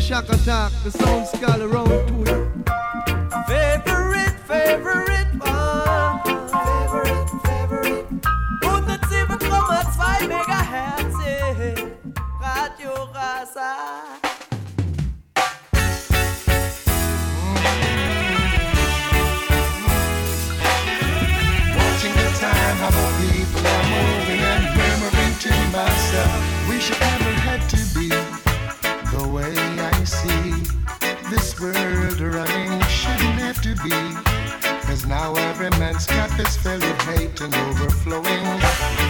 shock attack. The sound's called around to. Be. Cause now every man's cup is filled with hate and overflowing.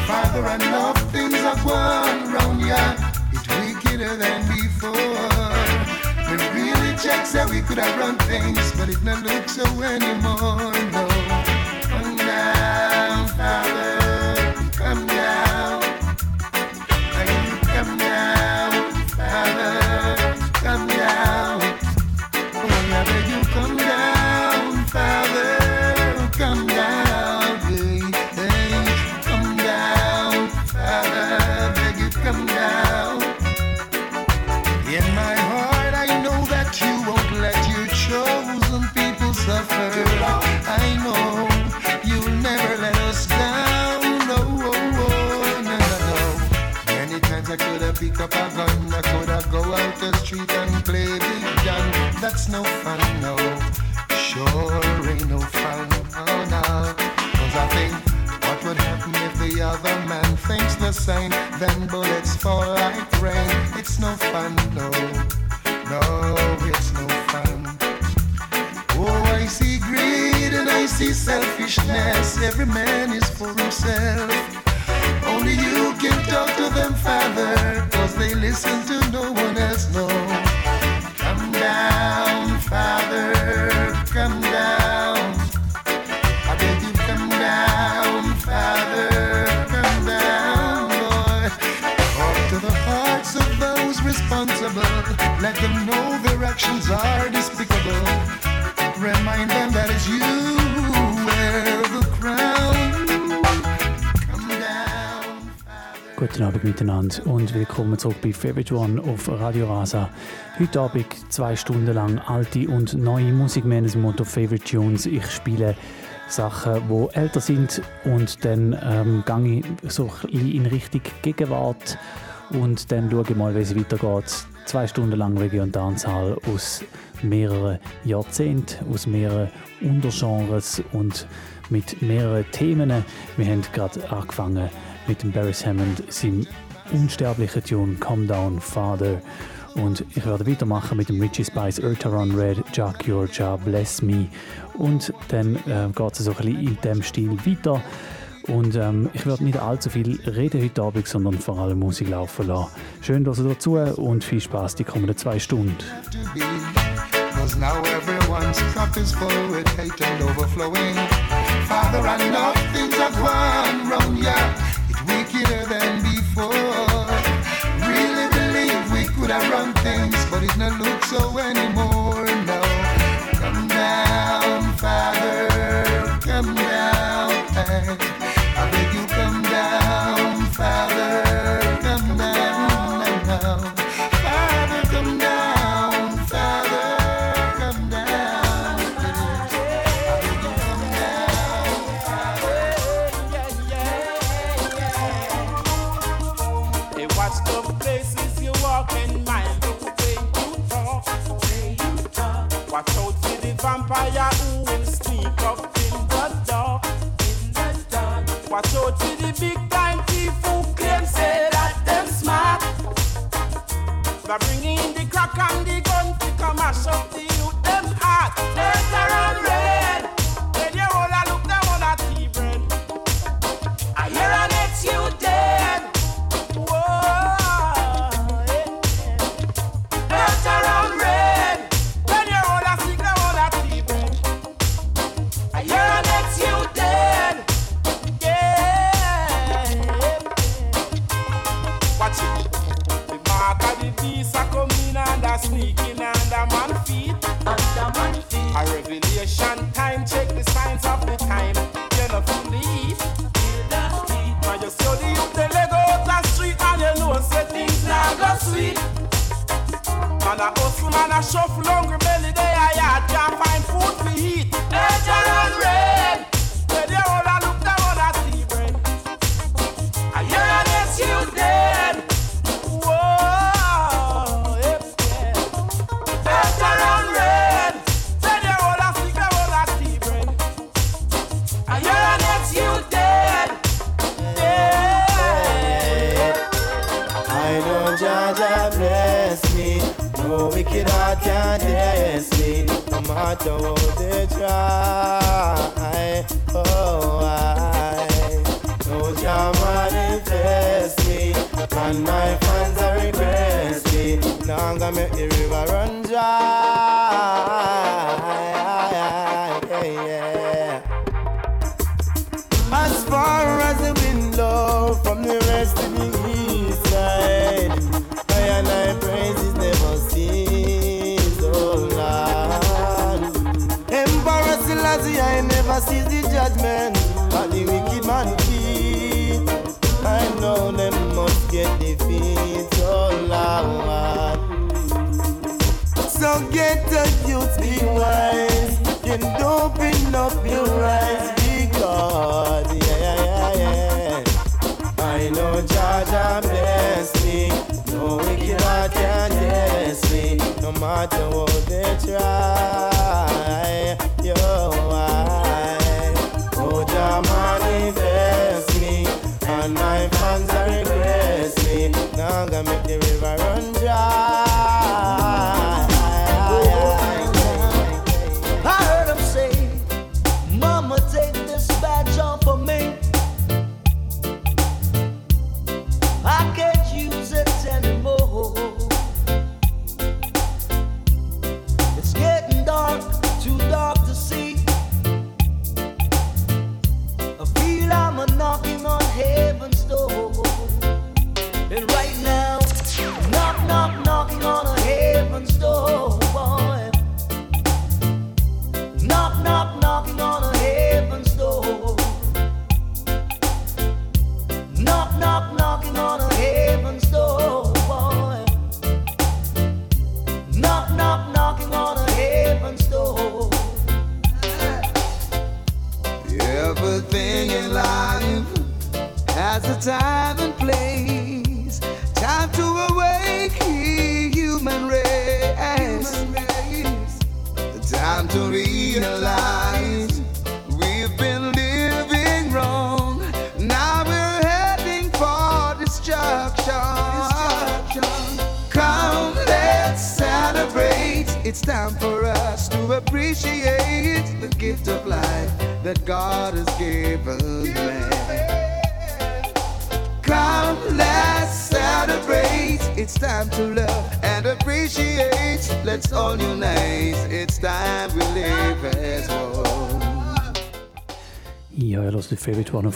Father, I know things are going wrong, yeah. It's wickeder than before. We really check said we could have run things, but it not look so anymore, no. Miteinander und willkommen zurück bei Favorite One auf Radio Rasa. Heute Abend zwei Stunden lang alte und neue Musik. Wir Motto Favorite Tunes. Ich spiele Sachen, die älter sind und dann ähm, gehe ich so in Richtung Gegenwart und dann schaue ich mal, wie es weitergeht. Zwei Stunden lang Reggae und Dancehall aus mehreren Jahrzehnten, aus mehreren Untergenres und mit mehreren Themen. Wir haben gerade angefangen mit dem Barry Hammond, seinem unsterblichen Tune Calm Down Father. Und ich werde weitermachen mit dem Richie Spice, Urtaron Red, Jack Georgia, Bless Me. Und dann äh, geht es so ein bisschen in diesem Stil weiter. Und ähm, ich werde nicht allzu viel reden heute Abend, sondern vor allem Musik laufen lassen. Schön, dass ihr dazu und viel Spaß die kommenden zwei Stunden. Could have run things, but it not look so anymore,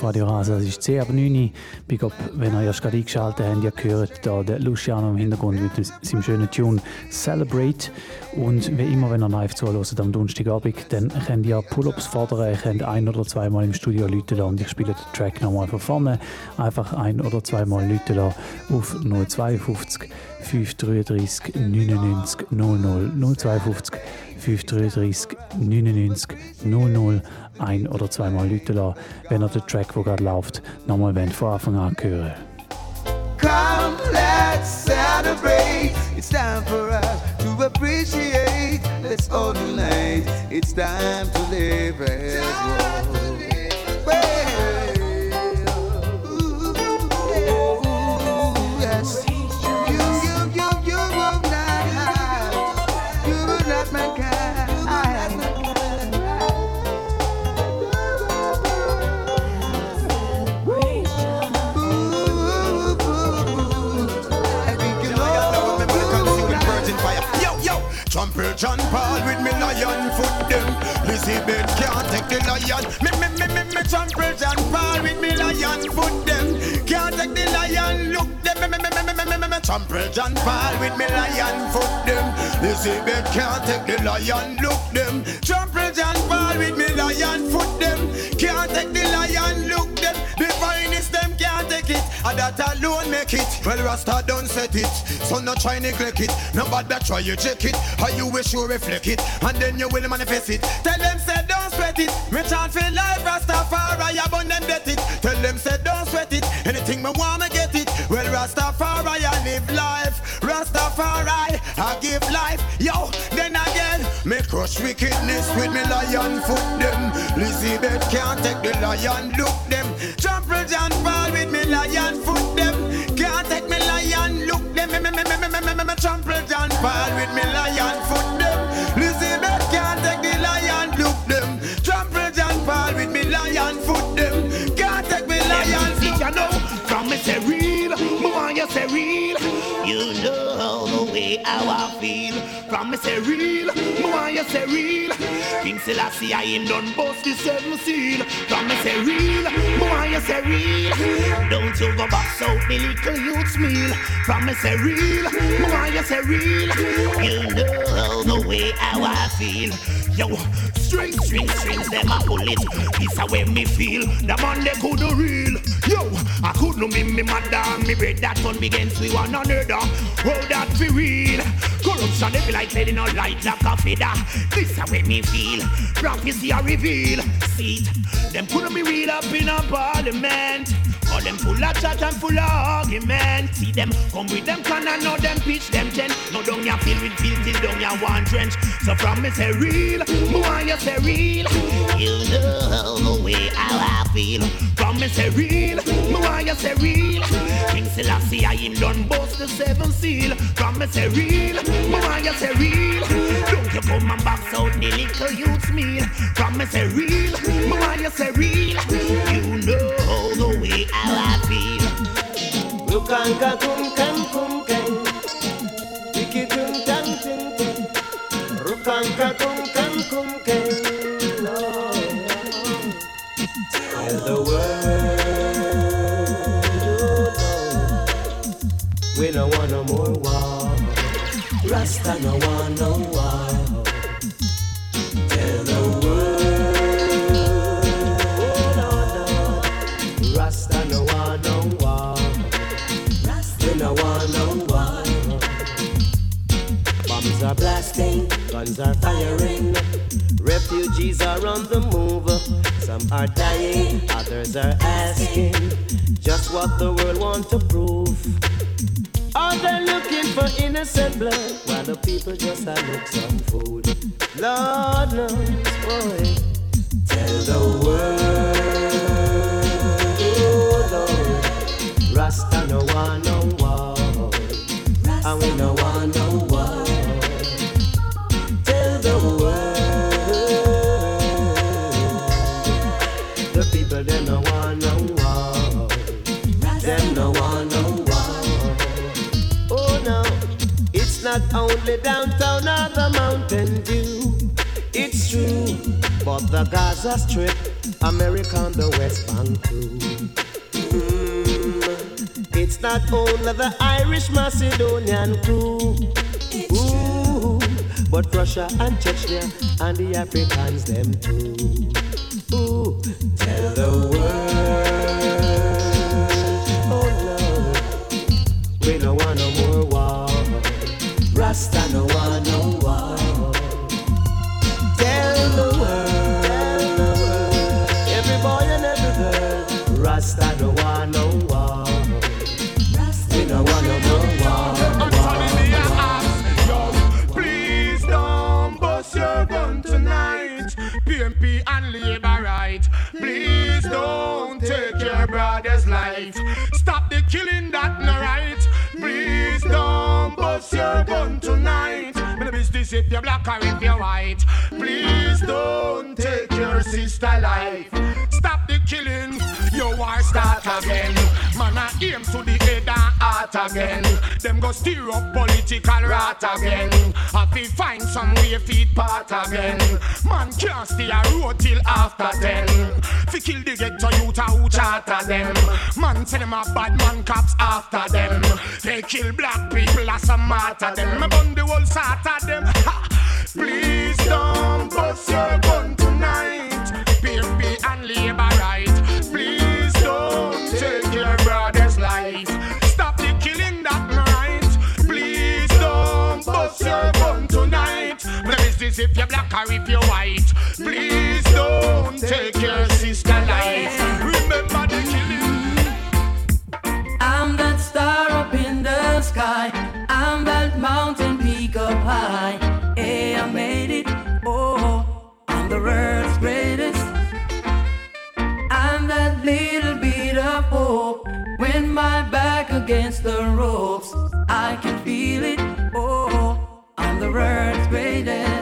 auf Radio Rasa. Es ist 10 ab 9 Uhr. Glaub, wenn ihr erst gerade eingeschaltet habt, ihr hört da den Luciano im Hintergrund mit seinem schönen Tune Celebrate. Und wie immer, wenn ihr live zuhört am Donnerstagabend, dann könnt ihr Pull-Ups fordern. Ihr könnt ein- oder zweimal im Studio läuten lassen und ich spiele den Track nochmal von vorne. Einfach ein- oder zweimal läuten lassen auf 052 533 99 00 052 533 99 00 ein- oder zweimal Leute lassen, wenn ihr den Track, der gerade läuft, nochmal von Anfang an hören Come, let's celebrate. It's time for us to appreciate. Let's all unite. It's time to live as one. John Paul with me lion foot them. Elizabeth can't take the lion. Me me me me me trample John Paul with me lion foot them. Can't take the lion. Look them me me me me me me me me trample John Paul with me lion foot them. Elizabeth can't take the lion. Look them. Trample John Paul with me lion foot them. Can't take the lion look them. The finest them can't take it. And that alone make it. Well, Rasta done set it. So no try neglect it. No bad that try you check it. How you wish you reflect it. And then you will manifest it. Tell them say don't sweat it. Me chant life like Rastafari. I burn them bet it. Tell them say don't sweat it. Anything me wanna get it. Well, Rastafari, I live life. Rastafari, I give life. Yo, then I get me crush wickedness with me lion foot them. Elizabeth can't take the lion look them. Trample John Paul with me lion foot them. Can't take me lion look them. Me me me me me me me me me. trample John Paul with me lion foot them. Elizabeth can't take the lion look them. Trample John Paul with me lion foot them. Can't take me lion look them. You know, from me say. You know the way how I feel. From me say real, me want you say real. King Selassie I him done bust the seven seal. From me say real, me want you say real. Don't you go back out the little youth's meal. From me say real, me want you say real. You know the way how I feel. Yo, string, string, strings, them a pull it. This way me feel. The man they could do real. Yo, I could no me mother me that one begins we one another. Oh, that be real. Corruption they feel like letting no light like a feather. This how me feel. Prophecy a reveal. See. Them couldn't be real up in a parliament. All them full of chat and full of argument. See them come with them can and know them pitch them tent. No down ya feel with feel till down ya one trench. So from me say real, me want you say real. You know the way how I feel. From me say real, me want you say real. King Selassie I him done bust the seven seal. Me say real, you say real. Don't you come and box out the little youth's meal. Me say real, you say real. You know the way how I feel. Rukanka kum kan kum kan Iki tum tan tum tum Rukanka kum kan kum kan Tell the world We no want no more war Rasta no want no war Tell the world oh no no Rasta no want no war we no want no war. Bombs are blasting, guns are firing. Refugees are on the move. Some are dying, others are asking just what the world wants to prove. Are they looking for innocent blood while the people just are look some food? Lord knows, boy. Tell the world, oh Lord. Rasta no want no war, and we no want only downtown or the Mountain Dew. It's true, but the Gaza Strip, America on the West Bank too. Mm, It's not only the Irish Macedonian crew. Ooh, but Russia and Chechnya and the Africans them too. Ooh, tell the world, Rasta no want If you're black or if you're white. Please don't take your sister life. Stop killing. Your war start again. Man, I aim to the head and heart again. Them go stir up political rot again. Have to find some way feed part again. Man can't stay a road till after ten. Fi kill the ghetto youth who charter them. Man say them a bad man cops after them. They kill black people as a martyr them. Me bun the whole sort of them. Ha! Please don't bust your gun tonight. PNP and labor if you're black or if you're white. Please don't take your sister life. Remember the killing. I'm that star up in the sky. I'm that mountain peak up high. Hey, I made it. Oh, I'm the world's greatest. I'm that little bit of hope. When my back against the ropes, I can feel it. Oh, I'm the world's greatest.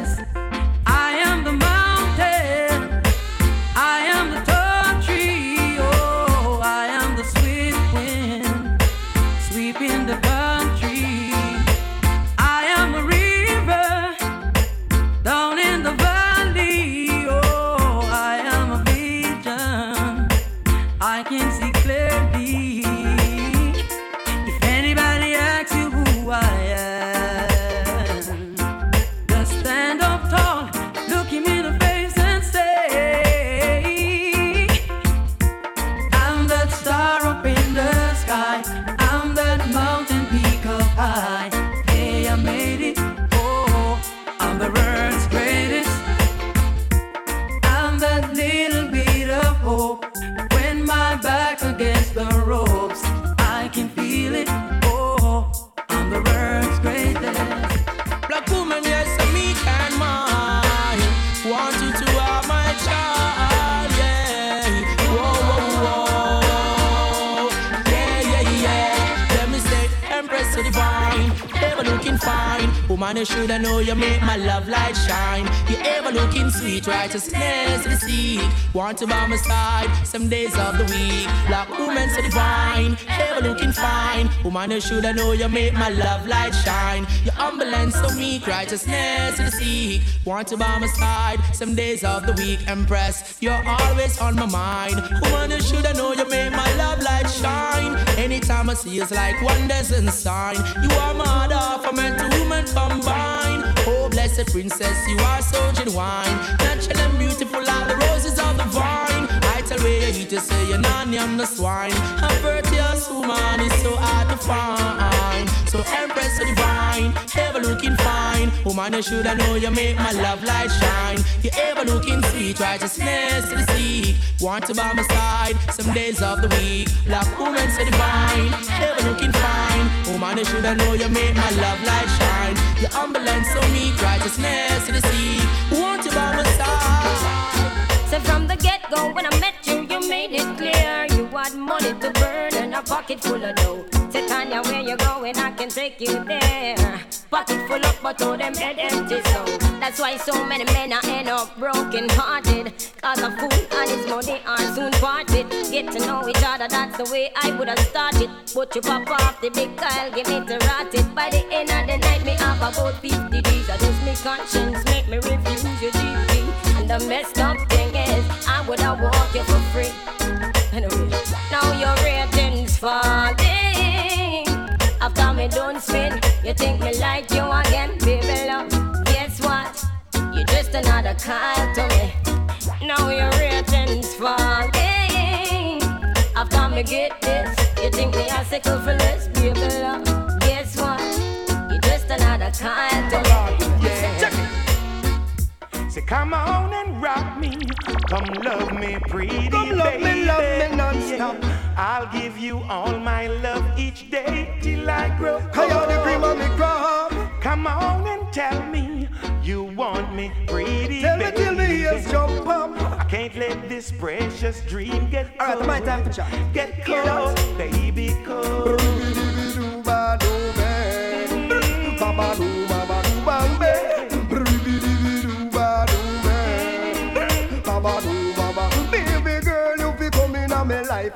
Woman, you shoulda know you make my love light shine. You ever looking sweet, righteousness to the seek. Want to by my side some days of the week. Black woman so divine. Ever looking fine. Woman, you should I know you make my love light shine. You're humble and so meek, righteousness to the seek. Want to by my side some days of the week. Empress, you're always on my mind. Woman, you should I know you make my love light shine. Anytime I see you, it's like wonders and sign. You are my mother for man to woman combine. Oh, blessed princess, you are so genuine. Natural and beautiful like the roses of the vine. Tell where you eat, you say you're i'm the swine. A virtuous woman is so hard to find. So empress so divine, ever looking fine. Woman, you should I know you make my love light shine. You ever looking sweet, righteousness to the seek. Want to by my side some days of the week. Black woman so divine, ever looking fine. Woman, you should I know you make my love light shine. You're humble and so meek, righteousness to the seek. Want to by my side. So from the get-go, when I met made it clear you had money to burn and a pocket full of dough. Say Tanya, where you going? I can take you there. Pocket full up, but all them head empty. So that's why so many men are end up broken-hearted. Cause a fool and his money are soon parted. Get to know each other, that's the way I would have started. But you pop off the big Kyle, give me to rot it. By the end of the night, me have about 50 D's. I just me conscience, make me refuse you deeply. The messed up thing is, I would have walked you for free. Anyway, now your rating's falling. After me don't spin, you think me like you again, baby love. Guess what? You're just another call to me. Now your rating's falling. After me get this, you think me a sickle for less, baby love. Guess what? You're just another call to me. Check it. Say, come on and rock me. Come love me pretty, Come love me, baby. love me non-stop. Yeah. I'll give you all my love each day till I grow the cream of me crop. Come on and tell me you want me pretty, Tell me baby. till me ears jump up. I can't let this precious dream get Alright, cold. my time to chat. Get cold, baby, cold. Baby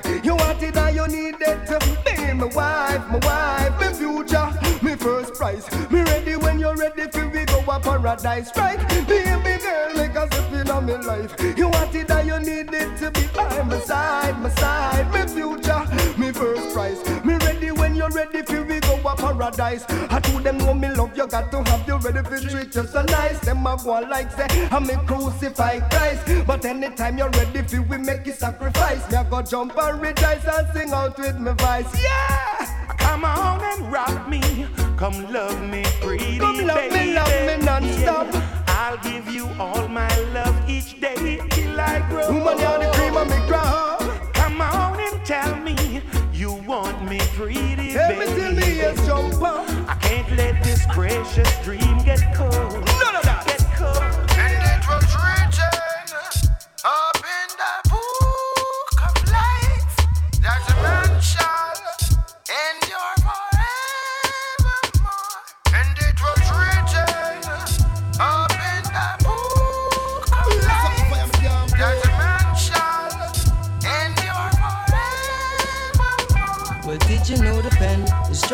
life. You want it and you need it. Be my wife, my wife, my future, my first prize. Me ready when you're ready for we go a paradise, right? Baby girl, make us step in my life. You want it and you need it to be by my side, paradise. I told them know me love you, got to have you ready for treat you so nice. Them a go like say I'm a crucify Christ, but anytime you're ready for we make a sacrifice. Me I go jump and rejoice and sing out with my voice. Yeah, Come on and rock me. Come love me pretty, Come love me, baby. love me non-stop. Yeah. I'll give you all my love each day till I grow. Woman, you're the cream of me crop. Come on and tell me you want me pretty, me baby. Tell me yes, jump up. I can't let this precious dream get cold. None of that. Get cold. And it was up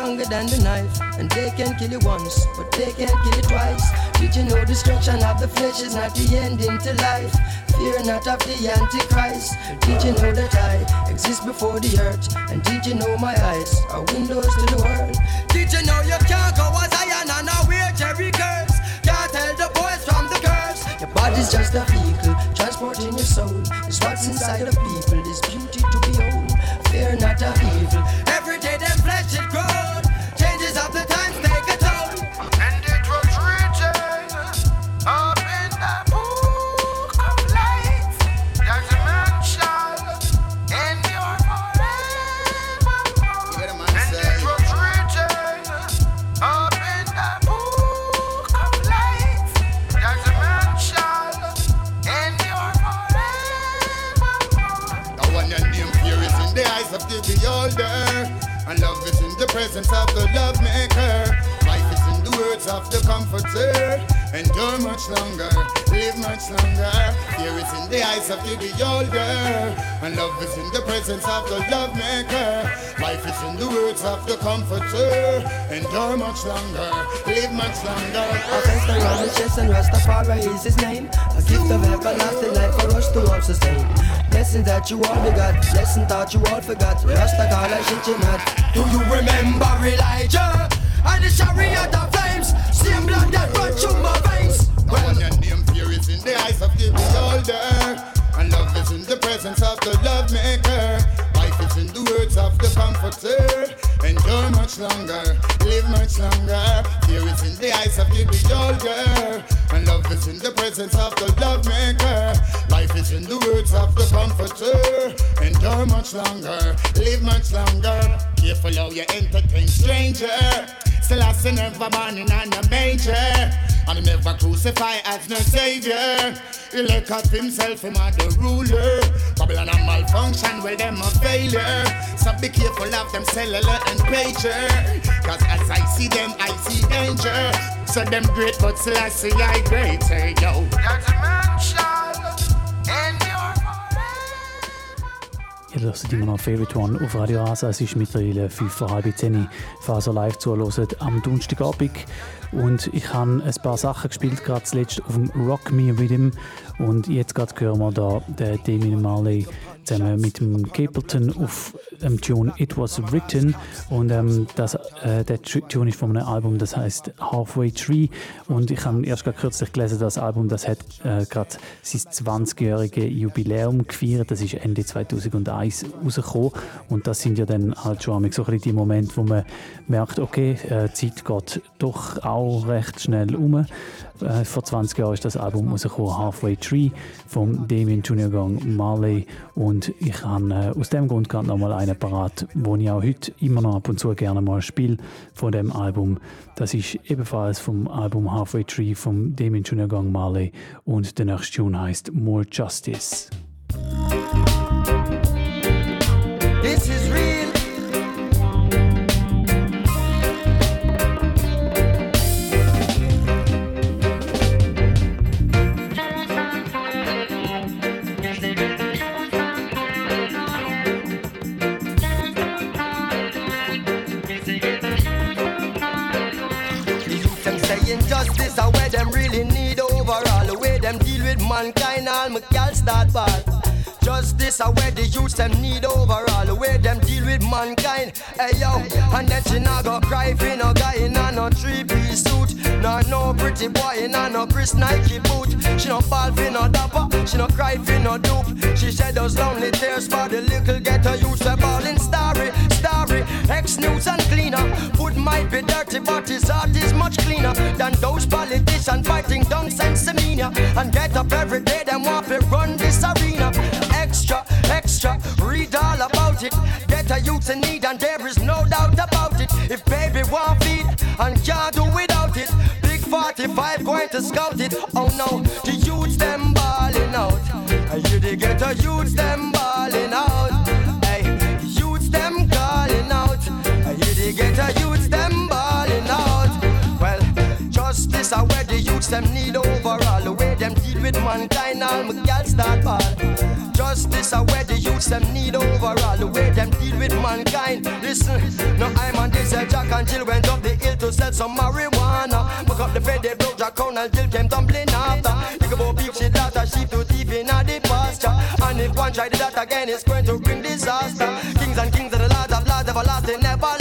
stronger than the knife? And they can kill you once, but they can't kill you twice. Did you know destruction of the flesh is not the ending to life? Fear not of the Antichrist. Did you know that I exist before the earth? And did you know my eyes are windows to the world? Did you know you can't go as iron and now wear Jerry curse? Can't tell the boys from the girls. Your body's just a vehicle, transporting your soul. It's what's inside of people, is beauty to behold. Fear not of evil. Every day them flesh it grows. Presence of the love maker. Life is in the words of the comforter. Endure much longer, live much longer. Fear is in the eyes of the beholder, and love is in the presence of the love maker. Life is in the words of the comforter. Endure much longer, live much longer. A fence around the chest and Rastafari is his name. A gift of everlasting life for us to all sustain. Blessings that you all begot, lesson that you all forgot. Rasta call and shit you not. Do you remember Elijah? And the chariot of flames, same blood that run through my veins. When your name fear is in the eyes of the beholder, and love is in the presence of the love maker. In the words of the comforter. Endure much longer, live much longer. Fear is in the eyes of the beholder, and love is in the presence of the love maker. Life is in the words of the comforter. Endure much longer, live much longer. Careful how you entertain stranger. Still I never born in a manger And never crucify as no savior. He look at himself, him a the ruler. Babylon a malfunction, well them a failure. So be careful of them cellular and pager Cause as I see them, I see danger. So them great, but still I see I greater, eh, yo. A man Ihr hört immer noch Favorite One auf Radio Rasa. Es ist mittlerweile 5 vor halb 10 Faser live zuhören am Donnerstagabend. Und ich habe ein paar Sachen gespielt, gerade zuletzt auf dem Rock Me Rhythm. Und jetzt gerade hören wir da den Damien Marley zusammen mit dem Capleton auf dem Tune It Was Written. Und ähm, das, äh, der Tune ist von einem Album, das heißt Halfway Tree. Und ich habe erst kürzlich gelesen, das Album das hat äh, gerade sein 20-jährige Jubiläum gefeiert. Das ist Ende 2001 rausgekommen. Und das sind ja dann halt schon so ein bisschen die Momente, wo man merkt, okay, äh, Zeit geht doch auch recht schnell um. Äh, vor 20 Jahren ist das Album rausgekommen, Halfway Tree, von Damien Junior Gang Marley. Und ich habe äh, aus dem Grund gerade nochmal einen parat, wo ich auch heute immer noch ab und zu gerne mal spiele von dem Album. Das ist ebenfalls vom Album Halfway Tree von Damien Junior Marley. Und der nächste Tune heißt More Justice. My gal start bad. Justice are where the youths them need overall. Way them deal with mankind. Hey yo, and then she not go cry for no guy in a no three piece suit. No no pretty boy in a no Chris Nike boot. She no fall for no dapper. She no cry for no dupe. She shed those lonely tears for the little ghetto youths. They're balling starry, starry. Ex news and cleaner. Food might be dirty, but his heart is much cleaner than those politicians fighting dunks and Sensimilla. And get up every day, them want to run this arena. Extra, extra, read all about it. Get a youth in need, and there is no doubt about it. If baby want feed and can't do without it, big 45 going to scout it. Oh no, the youths them balling out. You the get a youths them balling out. Hey, youths them calling out. You the get a justice are where the youths them need overall. The way them deal with mankind, all my gals start ball. Justice are where the youths them need overall. The way them deal with mankind. Listen, no I'm on this uh, Jack and Jill went up the hill to sell some marijuana. Book up the bed, they broke Jack and Jill came tumbling after. Think about beef, she daughter, sheep to thief in the pasture. And if one tried that again, it's going to bring disaster. Kings and kings of the lords of lords, everlasting, never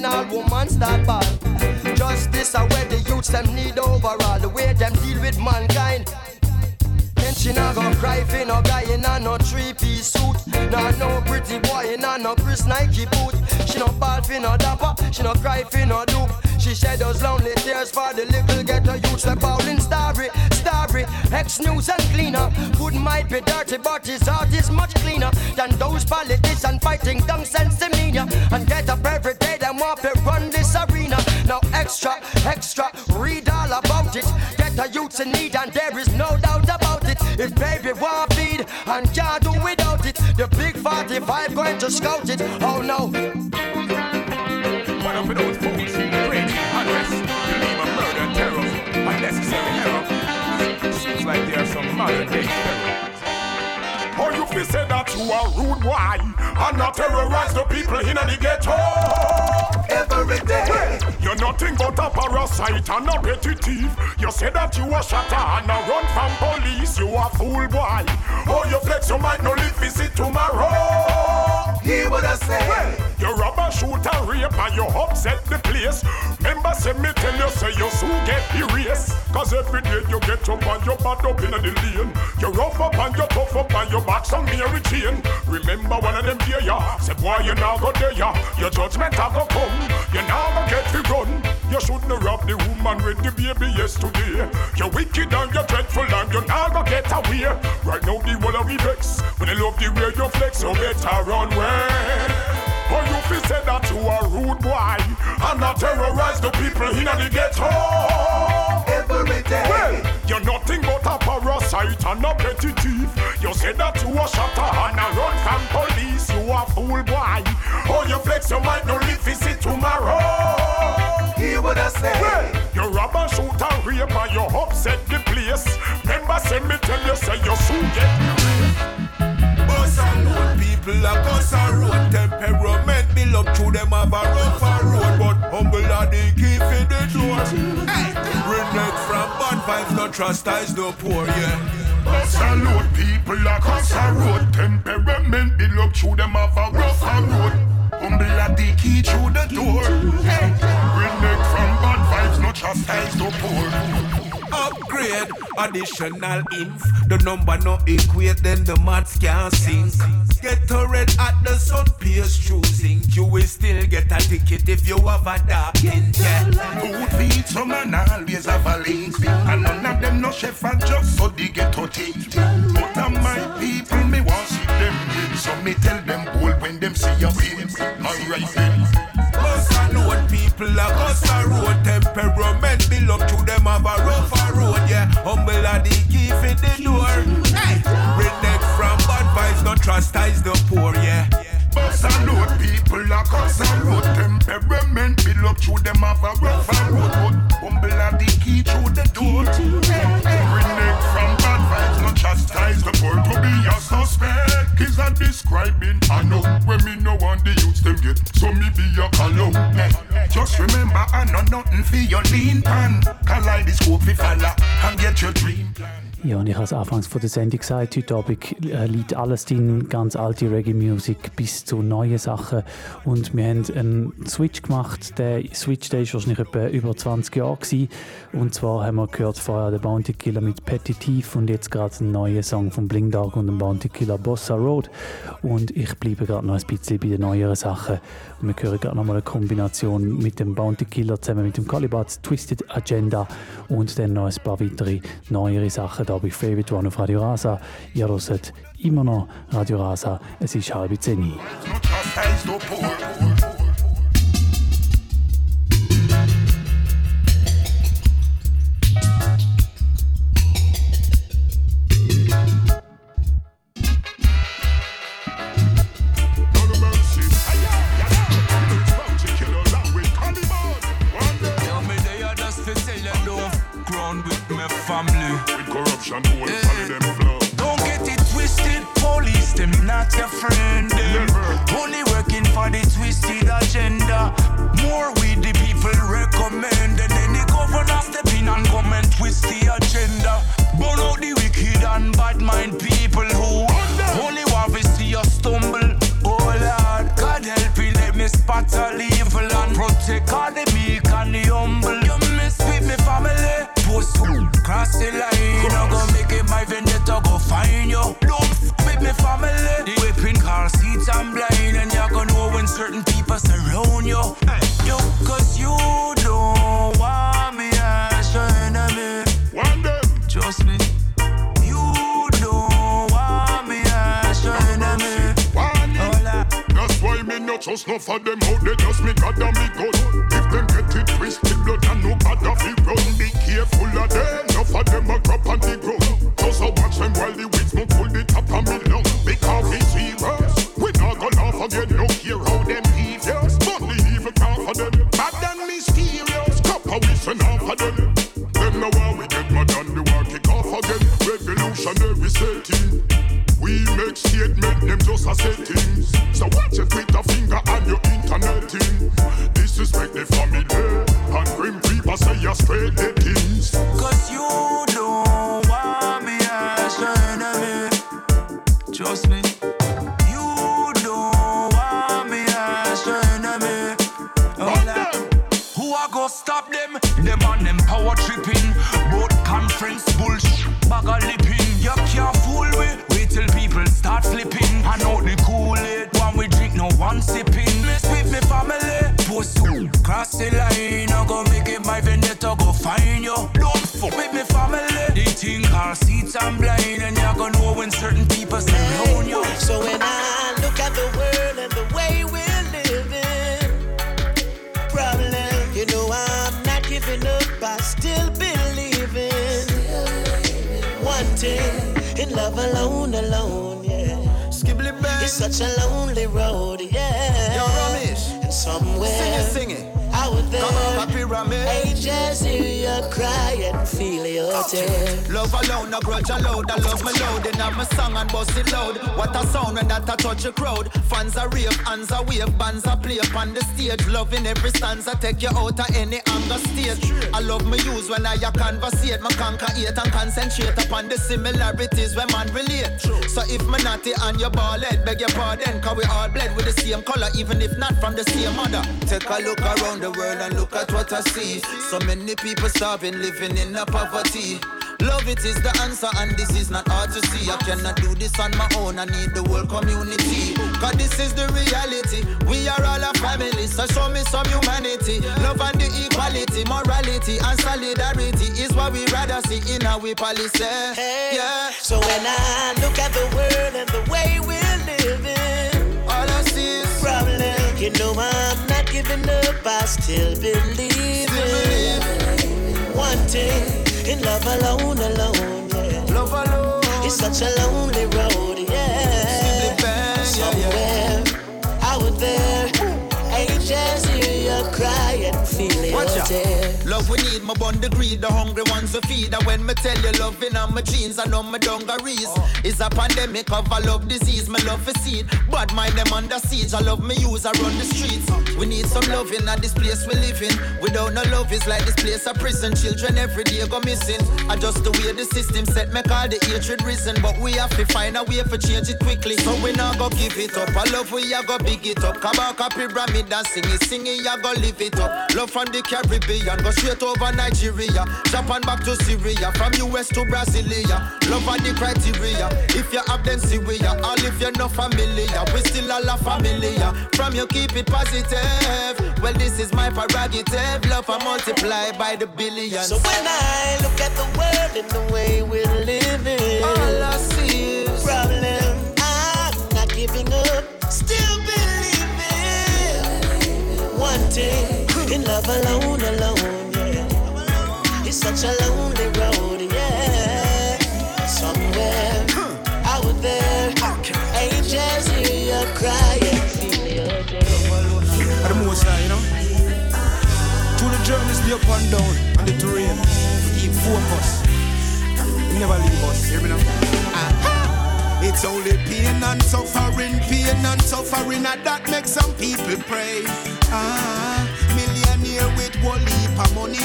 all woman start bad. Justice are where the youths them need overall. The way them deal with mankind. And she not go cry for no guy in a no three-piece suit Nah, no pretty boy in a no Chris Nike boot She no ball for no dapper, she no cry for no dupe She shed those lonely tears for the little ghetto youths They're bowling starry, starry, ex-news and cleaner. Food might be dirty but his heart is much cleaner Than those politicians fighting down Sensimilla And get up every day, them want to run this arena. Now extra, extra, read all about it. Get the youths in need and there is no doubt about it. If baby want feed and can't do without it The big 45 going to scout it, oh no Or you fi say that you are rude boy and not terrorize the people in the ghetto every day. You're nothing but a parasite and a petty thief. You say that you are shatter and a run from police. You a fool boy. Oh, you flex your mind, no live visit tomorrow. He would have said you rob a shoot and rape and you upset the place. Remember, say me tell you, say you soon get erased. Cause every day you get up and you bad up in the lane. You rough up and you tough up and you back some Mary chain. Remember one of them here, ya. Say boy, you now go there, ya. Your judgment have go come. You now go get the run. You shouldn't rob the woman with the baby yesterday. You're wicked and you're dreadful and you now go get away. Right now the world of vex. When they love the way you flex, you better run away. Or you fi say that you are rude boy and not terrorize the people in the ghetto every day. Well, you're nothing a parasite and a petty thief. You say that you are shatter and a run from police. You a fool boy. Or you flex your mind, no live to see tomorrow. He would have said, well, you rob and shoot and rape and you upset the place. Remember, send me tell you, say you soon get Bus and road people a cuss a road Temperament build up through them have a rougher road But humble are the key for the door Hey, vibes no trust is the poor, yeah. Bus and road people a cuss a road. Temperament build up through them have a rougher road. Humble are the key through the door. Hey, redneck from bad vibes no trust is the poor Upgrade, additional inf The number no equate, then the maths can't sink Get a red at the sun, pierce choosing. You will still get a ticket if you have a dark hint, yeah Food feed some and always have a link. And none of them no chef and just so they get to think. But of my people me want see them. Win So me tell them bold when them see a win Alright then Bus and people a bus a road. Temperament build up to them have a rougher road, yeah The key for the door. Hey, redneck from bad vibes, no trust is the poor, yeah. Bus and load people a cuss and road. Temperament build up through them have a rough and road describing I know when me no want the youths them get, so me be a column. Just remember I know nothing for your lean pan. Kaleidoscope fi falla and get your dream plan. Ja, und ich habe es anfangs von der Sendung gesagt, heute Abend äh, liegt alles drin, ganz alte Reggae-Musik bis zu neuen Sachen. Und wir haben einen Switch gemacht. Der Switch der ist wahrscheinlich etwa über 20 Jahre gewesen. Und zwar haben wir gehört vorher den Bounty Killer mit Petty Thief und jetzt gerade einen neuen Song von Bling Dog und dem Bounty Killer Bossa Road. Und ich bleibe gerade noch ein bisschen bei den neueren Sachen. Wir hören gerade nochmal eine Kombination mit dem Bounty Killer zusammen mit dem Calibats Twisted Agenda und dann noch ein paar weitere neuere Sachen da bei Favorite One auf Radio Rasa. Ihr hört immer noch Radio Rasa. Es ist halb zehn. Corruption, whole family them flow. Don't get it twisted, police them not your friend. Them. Only working for the twisted agenda. More we the people recommend, and then the governor step in and come and twist the agenda. Burn out the wicked and bad mind people who only want to see us stumble. Oh Lord, God helping let me spot all evil and protect all the meek and the humble. You mess with me family, post cross the line. I go make it my vendetta go find you. Don't f with me family. The whipping car seats I'm blind, and you gonna know when certain people surround you. You, cause you don't want me as your enemy. One day, Trust me. You don't want me as your enemy. one day. That's why me not trust no for them out they just me God and me gun. If them get it twisted blood and no bad of it run, be careful of them. No for them a crop on the ground. Just a watch them while the weeds smoke full the top of me lung. Because we serious, we not gonna laugh again. No care how them devious, but the evil can't for them. Bad and mysterious, copper we send off for them. Them know how we get mad and the war kick off again. Revolutionary setting. We make statement, them just a settings. So watch it your Twitter finger and your internet thing. Disrespect the family, and grim people say you're straight things. Cause you don't want me as your enemy. Trust me. You don't want me as your enemy. Hola. Who I go stop them? Them on them power tripping. Both conference bullshit. Bag of lipping. You can't fool me. Wait till people start flipping. I know the Kool-Aid. One we drink, no one sipping. Mess with me family. Post cross the line. I go think our seats I'm blind. And you're gonna know when certain people surround you. So when I look at the world and the way we're living, problem, you know I'm not giving up. I still believing. One thing in love alone, alone, yeah. Skibbly bang. It's such a lonely road, yeah. Yo, Ramesh. And somewhere Sing it, sing it. Out Come on, there. I just hear you cry and feel your tears. Love alone, no grudge allowed. I love me loud. In my song and bust it loud. What a sound when that a touch a crowd. Fans are rave, hands are wave, bands are play up on the stage. Loving every stanza, take you out of any anger state. I love me use when I a conversate. Me conquer hate and concentrate upon the similarities when man relate. So if me naughty and you ball head, beg your pardon. Cause we all bled with the same color, even if not from the same mother. Take a look around the world and look at what I see. So many people starving, living in a poverty. Love it is the answer, and this is not hard to see. I cannot do this on my own, I need the whole community. Cause this is the reality. We are all a family, so show me some humanity. Love and the equality, morality, and solidarity is what we rather see in our policy. Hey, Yeah, So when I look at the world and the way we're living, all I see is problem, you know I'm giving up, I still believe it. One thing in love alone, alone, yeah. Love alone. It's such a lonely road, yeah. Somewhere yeah, yeah. out there, angels hear your cry and feel it. Watch out we need. My bond the greed, the hungry ones to feed. And when me tell you loving on my jeans, I know my dungarees. Oh. It's a pandemic of a love disease, my love for seed. Bad mind them under siege, I love me use, I run the streets. We need some loving at this place we live in. Without no love, it's like this place a prison. Children every day go missing. I just the way the system set, make all the hatred risen. But we have to find a way for change it quickly. So we not go give it up. I love we a go big it up. Kabaka pyramid and sing it, sing it, ya go live it up. Love from the Caribbean, go straight over Nigeria. Japan back to Syria, from US to Brasilia. Love are the criteria. If you have them Syria, all if you're not familiar, we still all a familiar. From you keep it positive. Well, this is my prerogative. Love I multiply by the billions. So when I look at the world and the way we're living, all I see is problem. I'm not giving up, still believing. Wanting in love alone, alone, such a lonely road, yeah. Somewhere out there, angels hear you crying, your day. At the most high, you know. Through the journeys, the up and down, and the terrain, keep focus. Never leave us, hear me now. It's only pain and suffering, pain and suffering, and that makes some people pray. Ah, millionaire with one heap of money,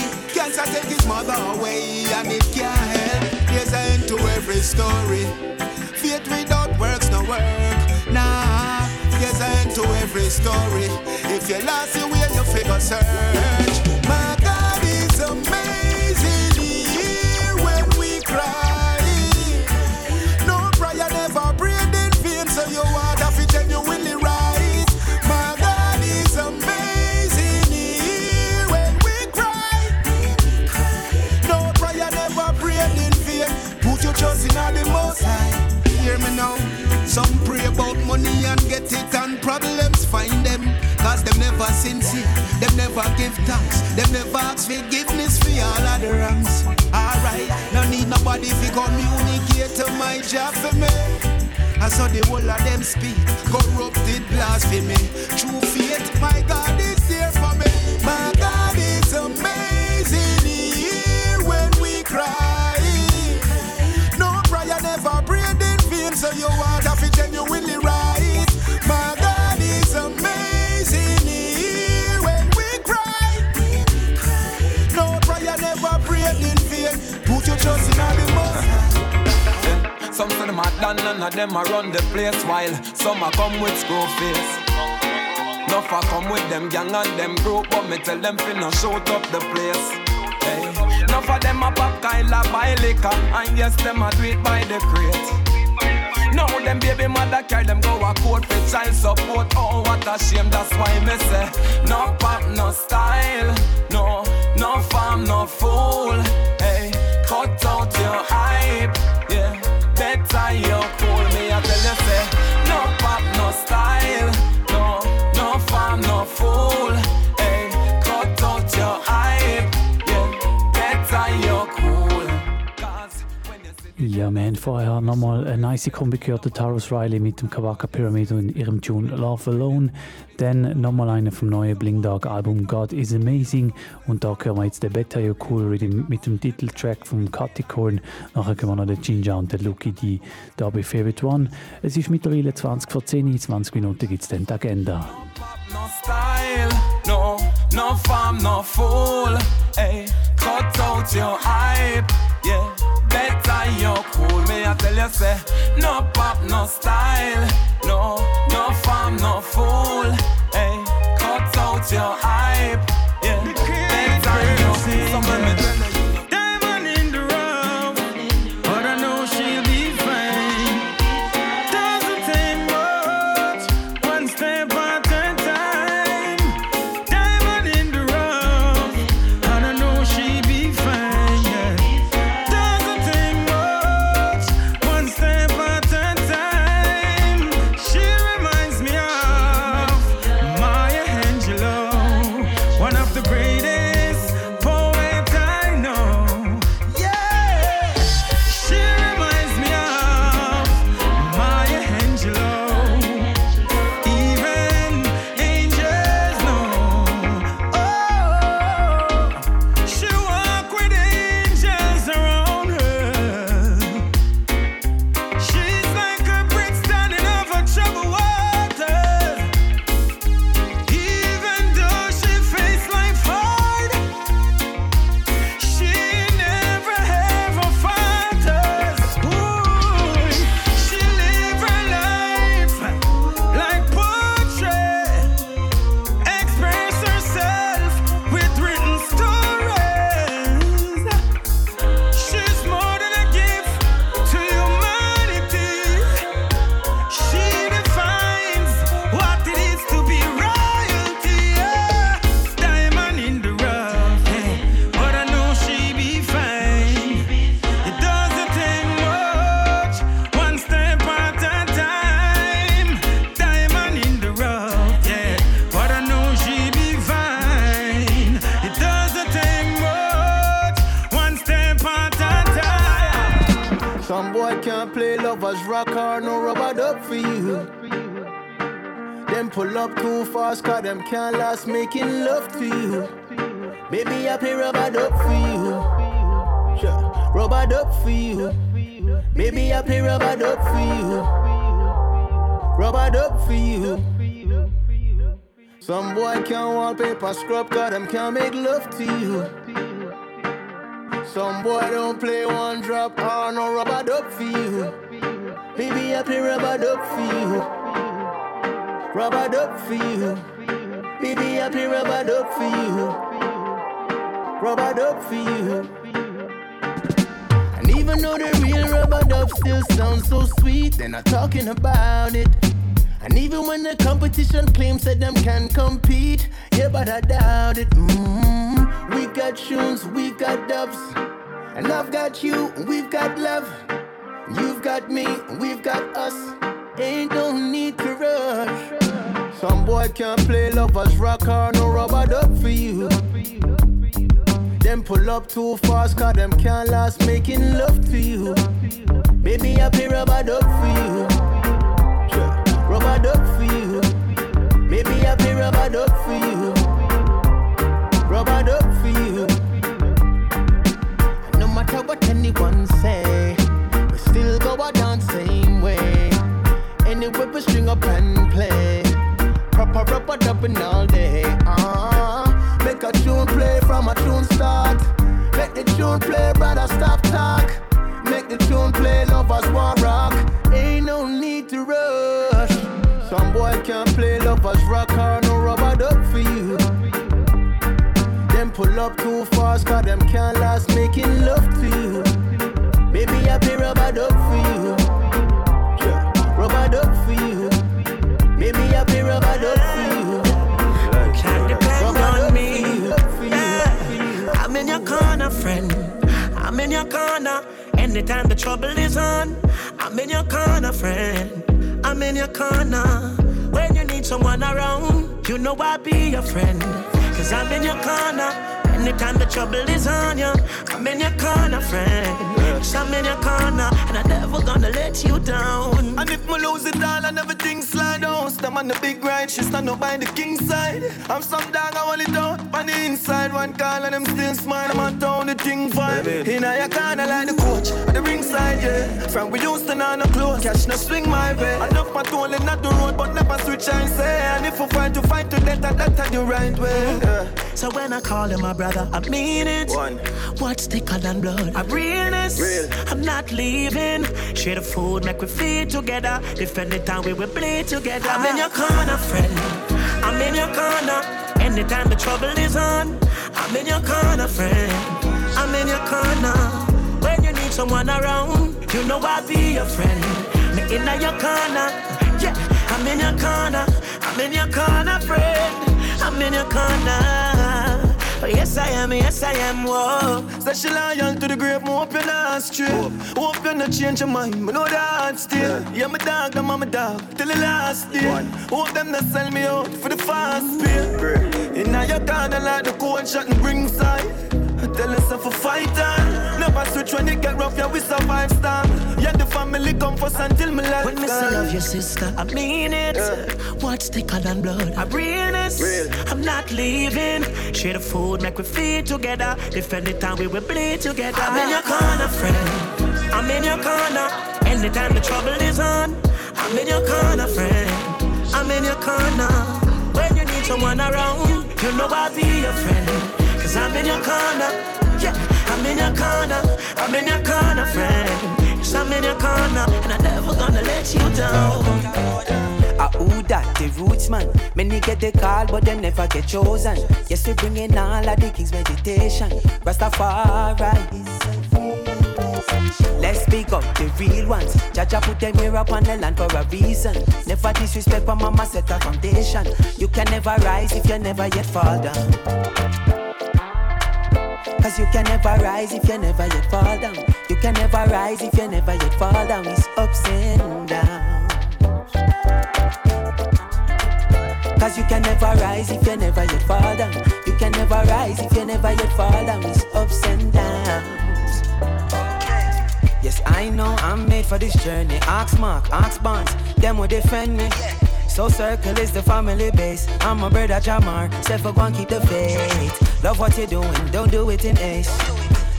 cancer take his mother away, and it can't help. There's an end to every story. Faith without works no work. Nah, there's an end to every story. If you lost your way, you figure search. Some pray about money and get it, and problems find them. Cause them never sincere, them never give thanks, them never ask forgiveness for all of the wrongs. Alright, no need nobody to communicate to my job for me. I saw the whole of them speak, corrupted blasphemy. True faith, my God of done, none of them are run the place while some are come with screw face. Enough I come with them gang and them group, but me tell them finna shoot up the place. Hey. Enough of them a pop Kyla buy liquor, and yes, them a do it by the crate. Now them baby mother carry them go a court for child support. Oh, what a shame, that's why me say no pop, no style, no, no farm, no fool. Hey, cut out your hype, you cool me, I tell you say Ja, wir haben vorher nochmal eine nice Kombi gehört, der Taros Riley mit dem Kawaka Pyramid und ihrem Tune Love Alone. Dann nochmal eine vom neuen Bling Dog Album God is Amazing. Und da hören wir jetzt den You Cool dem, mit dem Titeltrack vom Cuticorn. Nachher können wir noch den Ginger und den Lucky D da bei Favorite One. Es ist mittlerweile 20 vor 10 Uhr, 20 Minuten gibt es dann die Agenda. no style, no, no farm, no fool. Hey, cut out your hype, yeah. Better you cool. Me, I tell you say, no pop, no style, no, no farm, no fool. Hey, cut out your hype, boy can't play lovers rock or no rubber up for you. Them pull up too fast, cause them can't last making love to you. Baby, I play rubber up for you. Sure. Rubber up for you. Baby, I play rubber up for you. Rubber up for you. Some boy can't wallpaper scrub, cause them can't make love to you. Some boy don't play one drop or no rubber duck for you. Baby, I play rubber duck for you. Rubber duck for you. Baby, I play rubber duck for you. Rubber duck for you. And even though the real rubber duck still sounds so sweet, they're not talking about it. And even when the competition claims that them can compete, yeah, but I doubt it. Mm-hmm. We got tunes, we got dubs, and I've got you, we've got love. You've got me, we've got us. Ain't no need to rush. Some boy can't play lovers rock or no rubber duck for you. Them pull up too fast, cause them can't last making love to you. Baby, I play rubber duck for you rubber duck for you. Maybe I play rubber duck for you. Rubber duck for you. And no matter what anyone say, we still go a dance same way. Anyway, we string up and play. Proper rubber dubbing all day. Uh, make a tune play from a tune start. Make the tune play, brother, stop talk. Make the tune play, lovers want rock. Ain't no need to rush. Some boy can't play lovers rock pull up too fast, cause them can't last making love to you. Baby, I play rubber duck for you. Yeah. Rubber duck for you. Baby, I play rubber duck for you. Can't depend on me. Yeah. I'm in your corner, friend. I'm in your corner. Anytime the trouble is on, I'm in your corner, friend. I'm in your corner. When you need someone around, you know I'll be your friend. I'm in your corner. Anytime the trouble is on you, I'm in your corner, friend. Cause I'm in your corner, and I'm never gonna let you down. And if me lose it all and everything slide down, stand on the big ride, she stand up by the king side. I'm some dog, I want it out on the inside. One call and I'm still smile, I'm on town, the thing fine. In your corner like the coach, at the ringside, yeah. From we used to know no close, catch no swing my way. Enough my tool and not the road, but never switch and say. And if we fight to fight to death, that's the right way. Yeah. So when I call him my brother, I mean it. One. What's thicker than blood? I'm realness. Real. I'm not leaving. Share the food, make we feed together. Defend the time we will bleed together. I'm in your corner, friend. I'm in your corner. Anytime the trouble is on, I'm in your corner, friend. I'm in your corner. When you need someone around, you know I'll be your friend. Me in your corner. Yeah, I'm in your corner. I'm in your corner, friend. I'm in your corner. Yes, I am, yes, I am. Whoa. She loyal to the grave, me hope you're not straight. Hope you not change your mind, me know that still. Yeah, my dog, I'm my dog, till the last day. Hope them not sell me out for the fast pay. In your corner like the cold shot and ringside. Tell if a fighter. Never switch when it get rough, yeah, we survive star. Yeah, the family come first until my life. When me say love your sister, I mean it. What's thicker than blood? I realness. Real. I'm not leaving. Share the food, make we feed together. Defend the time we will bleed together. I'm in your corner, friend. I'm in your corner. Anytime the trouble is on, I'm in your corner, friend. I'm in your corner. When you need someone around, you know I'll be your friend. Cause I'm in your corner. Yeah, I'm in your corner. I'm in your corner, friend. I'm in your corner. And I'm never gonna let you down. Ah, who that? The roots man. Many get the call, but them never get chosen. Yes, we bring in all of the king's meditation. Rastafari. Let's speak up the real ones. Jaja put them here up on the land for a reason. Never disrespect, but mama set a foundation. You can never rise if you never yet fall down. Cause you can never rise if you never yet fall down. You can never rise if you never yet fall down. It's ups and downs. Cause you can never rise if you never yet fall down. You can never rise if you never yet fall down. It's ups and downs. Yes, I know I'm made for this journey. Ask Mark, ask Bonds, them will defend me. So circle is the family base. I'm a brother Jamar, step for one, keep the faith. Love what you're doing, don't do it in ace.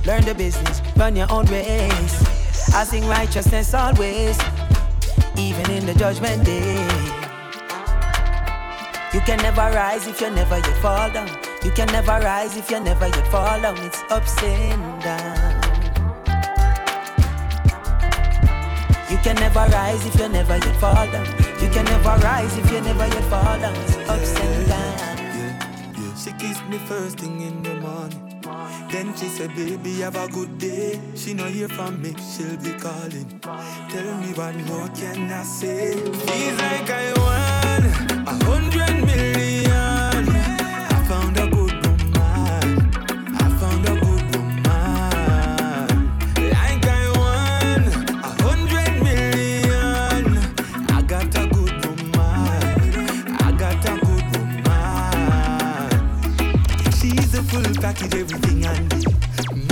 Learn the business, run your own race. I sing righteousness always, even in the judgment day. You can never rise if you never yet fall down. You can never rise if you never yet fall down. It's ups and down. You can never rise if you never yet fall down. You can never rise if you never yet fall down. Ups and down. She kissed me first thing in the morning. Then she said, baby, have a good day. She no hear from me, she'll be calling. Tell me what more can I say? Feels like I won a hundred million. Package, everything I need.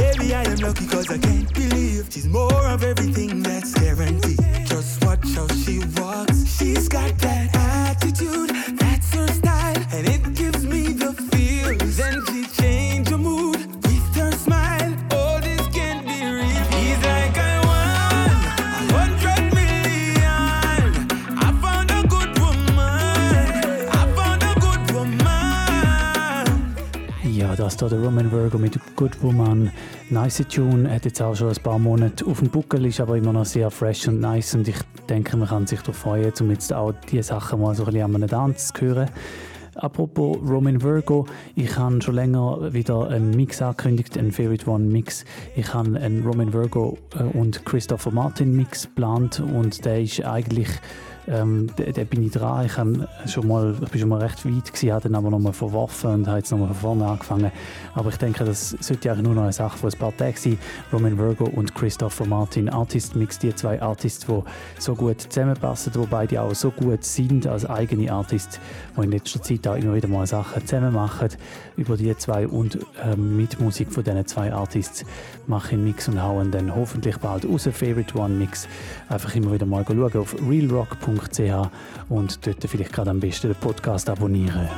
Maybe I am lucky cause I can't believe she's more of everything that's guaranteed. Just watch how she walks. She's got that attitude, das hier der Roman Virgo mit Good Woman. Nice Tune, hat jetzt auch schon ein paar Monate auf dem Buckel, ist aber immer noch sehr fresh und nice und ich denke, man kann sich darauf freuen, um jetzt auch diese Sachen mal so ein bisschen an einem Tanz zu hören. Apropos Roman Virgo, ich habe schon länger wieder einen Mix angekündigt, einen Favorite One Mix. Ich habe einen Roman Virgo äh, und Christopher Martin Mix geplant und der ist eigentlich ähm, da, da bin ich dran. Ich, habe schon mal, ich bin schon mal recht weit gewesen, habe dann aber nochmal verworfen und habe jetzt nochmal von vorne angefangen. Aber ich denke, das sollte eigentlich nur noch eine Sache von ein paar Tagen sein. Roman Virgo und Christopher Martin, Artist Mix, die zwei Artists, die so gut zusammenpassen, die beide auch so gut sind als eigene Artists, die in letzter Zeit auch immer wieder mal Sachen zusammen machen. Über die zwei und ähm, mit Musik von diesen zwei Artists mache ich einen Mix und hauen dann hoffentlich bald raus. Favorite One Mix. Einfach immer wieder mal schauen auf realrock.ch und dort vielleicht gerade am besten den Podcast abonnieren.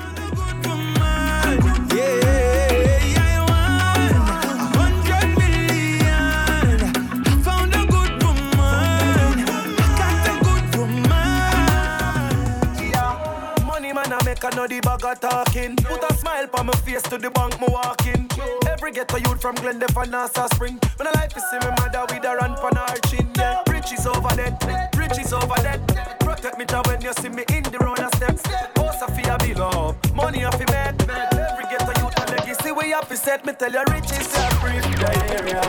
I make another bag of talking. Put a smile on my face to the bank, me walking. Every ghetto youth from Glendale and Nassau Spring. When I like to see my mother with a run for her chin. Yeah. Riches over there, riches over there. Protect me job when you see me in the road of steps. Oh, Sophia below, money off your bed. Every ghetto youth a legacy we have to set. Me tell you, riches are free for the area.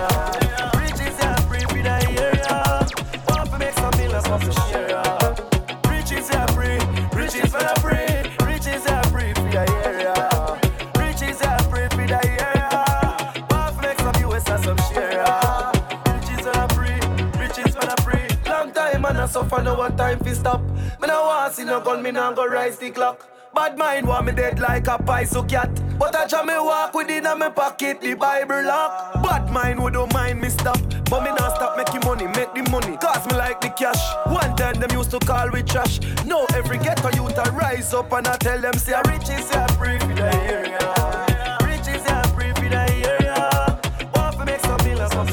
Riches are free for the area. Want to make some millions off the share. Suffer, no one time fi stop. Me no want see no gun, me no go rise the clock. Bad mind want me dead like a paiso cat. But I try me walk with it in my pocket, the Bible lock. Bad mind would don't mind me stop. But me not stop making money, make the money. Cause me like the cash. One time them used to call we trash. Now every ghetto youth I rise up and I tell them say riches are free for the area. Riches are free for the area. Want to make some millions off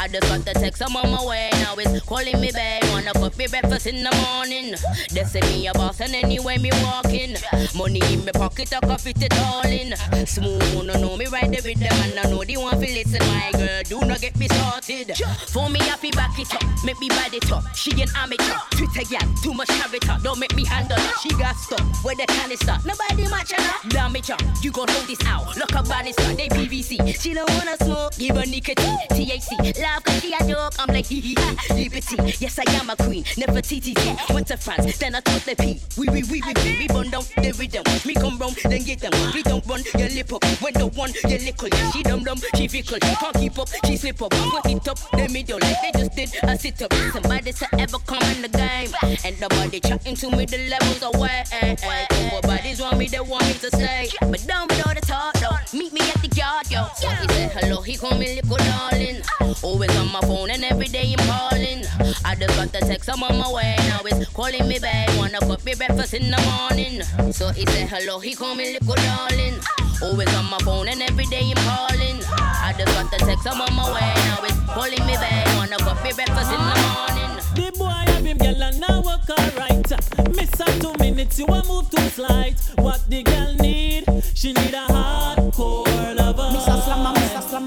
I just got the text, I'm on my way. Now it's calling me back. Wanna coffee breakfast in the morning. They say me a boss and anyway me walking. Money in my pocket, I can fit it all in. Smooth, no know me right there with them and I know they want to listen. My girl, do not get me started. For me, I feel back it up, make me bad it up. She an amateur, Twitter gal, too much character. Don't make me handle her. She got stuck where the canister. Nobody match her. Damn it. You gon' hold this out. Look up banister, they PVC. She don't wanna smoke, give her nicotine. THC, laugh cause she a joke. I'm like hee hee ha, liberty. Yes, I am a queen, never TT. Went to France, then I taught the P. We, we, we, we, we, we burn down the rhythm. Me come round, then get them. We don't run your lip up. When the one, your lickle. She dumb dumb, she fickle. Can't keep up, she slip up. Put it up, the middle, like they just did. I sit up. Somebody to ever come in the game. And nobody chatting to me, the levels away. Couple eh, eh, eh. bodies want me, they want me to stay. But don't below the talk, though. Meet me at the yard, yo. So he said hello, he call me little darling. Oh, Always on my phone and every day I'm calling. I just got the text, I'm on my way. Now it's calling me back. Wanna cook me breakfast in the morning. So he said hello, he call me little darling. Always on my phone and every day I'm calling. I just got the text, I'm on my way. Now it's calling me back. Wanna cook me breakfast in the morning. The boy have him girl and now work alright. Miss her two minutes, you a move too slight. What the girl need? She need a hardcore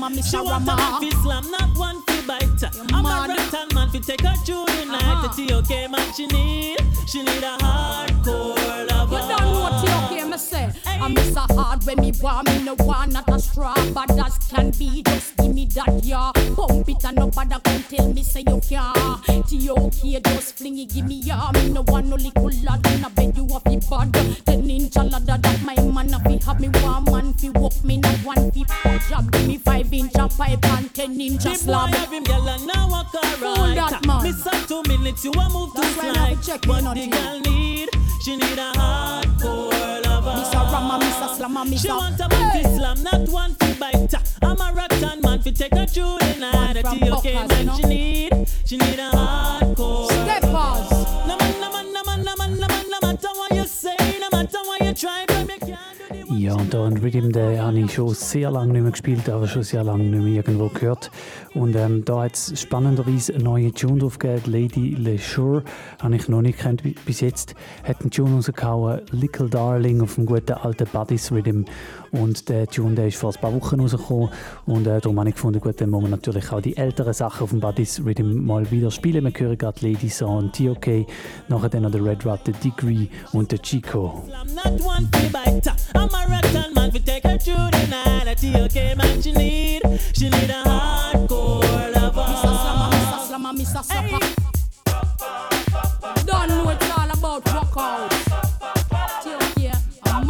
miss a slammer, miss She want rammer. slam, not one fi bite. I'm a rental man fi take her through the night. The TOK man she need, she need a hardcore lover. You don't know hear me say. I miss a hard when me want me no want not a straw, but as can be. Just give me that yeah. Pump it and nobody can tell me say you can't. TOK just fling it, give me yeah. Me no want no little lad in a bed you have the bad. Ten inch a ladder that my man a fi have me one one fi job. Give me five inch a pipe and ten inch a The boy slab. have him girl and now walk Fool alright. that man. Miss her two minutes, you a move That's why I have slight. to check What on the you. girl need? She need a hardcore lover. Miss a rammer, miss a slammer, miss She a- want a man fi slam, not one fi bite. I'm a rock man fi take her through the night. from The Buckers, man you know? she need, she need a hardcore. Steppers. No man, no man, no man, no man, no man, no matter what you say, no matter what you try, but me the Ja, und da ein Rhythm, den habe ich schon sehr lange nicht mehr gespielt, aber schon sehr lange nicht mehr irgendwo gehört. Und ähm, da hat es spannenderweise eine neue Tune draufgegeben, Lady LeSure, habe ich noch nicht bi- bis jetzt. Hat einen Tune rausgehauen, Little Darling, auf dem guten alten Buddies Rhythm. Und der Tune, der ist vor ein paar Wochen rausgekommen und äh, darum habe ich gefunden, gut, dann muss man natürlich auch die älteren Sachen auf dem Buddies Rhythm mal wieder spielen. Wir hören gerade Lady Song, TOK, nachher dann noch der Red Rat, der Degree und der Chico. I'm not one fi bite. I'm a rock man fi take her through the night. A TOK man she need, she need a hardcore lover. Miss a slammer, miss a slammer, miss a slapper. Don't know it's all about workout. Take care, I'm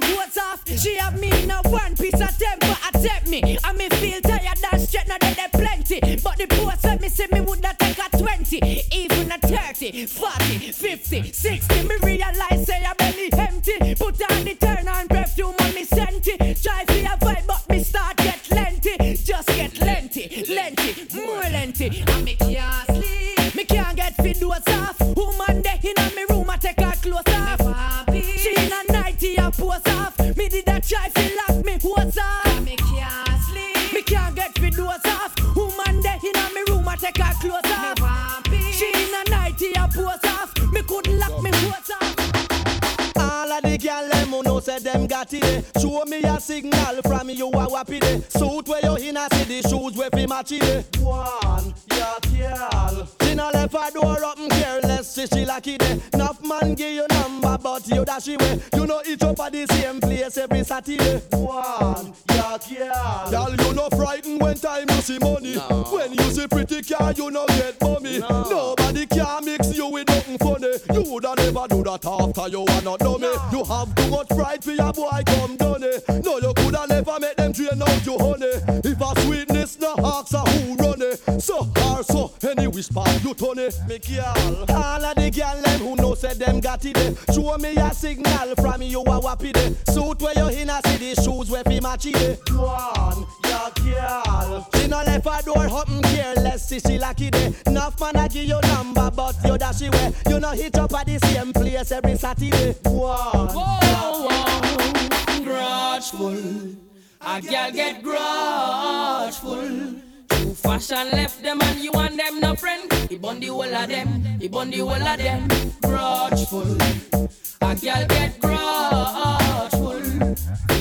me hose off. She have me in a one piece of temper, attack me. And me feel tired and straight, now there plenty. But the post let me say me woulda take a 20, even a 30, 40, 50, 60. Me realize say I belly empty. Put on the turn on perfume on me senti. Try for a vibe, but me start get lengthy. Just get lengthy, lengthy, more lengthy. And me can't sleep. Me can't get doors off. Woman there in me nightie, I off. Me did a try fi lock me hose off. Me can't sleep. Me can't get fit doors off. Woman there in me room, I take her clothes off. She in a nightie, I pose off. Me couldn't lock me hose off. All of the gyal them who know say them got it eh. Show me a signal from you a wappy day. Suit where you in a see the shoes where fi match it eh. One, yeah, girl. She no left her door up and careless, see she lucky day. Enough man give you number, but you dash away. You know each up at the same place every Saturday. One, yeah, girl. Girl, you no frightened when time you see money. When you see pretty car, you no get bummy. Nobody can mix you with nothing funny. You woulda never do that after you are not dummy. You have too much pride for your boy come done it. No, you coulda never make them drain out your honey. If a sweetness no ask a who run it. So or so, any whisper you turn it. Me girl, all of the girl them who know say them got it. eh. Show me a signal from you a wappy day. Suit where you in a see the shoes where fi match it. eh. One, yeah, girl. She no left her door and careless, see she lucky day. Enough man a give you number, but you dash away. You know hit up at the same place every Saturday. One, Whoa, whoa, grudgeful. A girl get grudgeful. Fashion left them and you and them no friend. He bun the whole of them, he bun the whole of them. Grudgeful. A girl get grudgeful.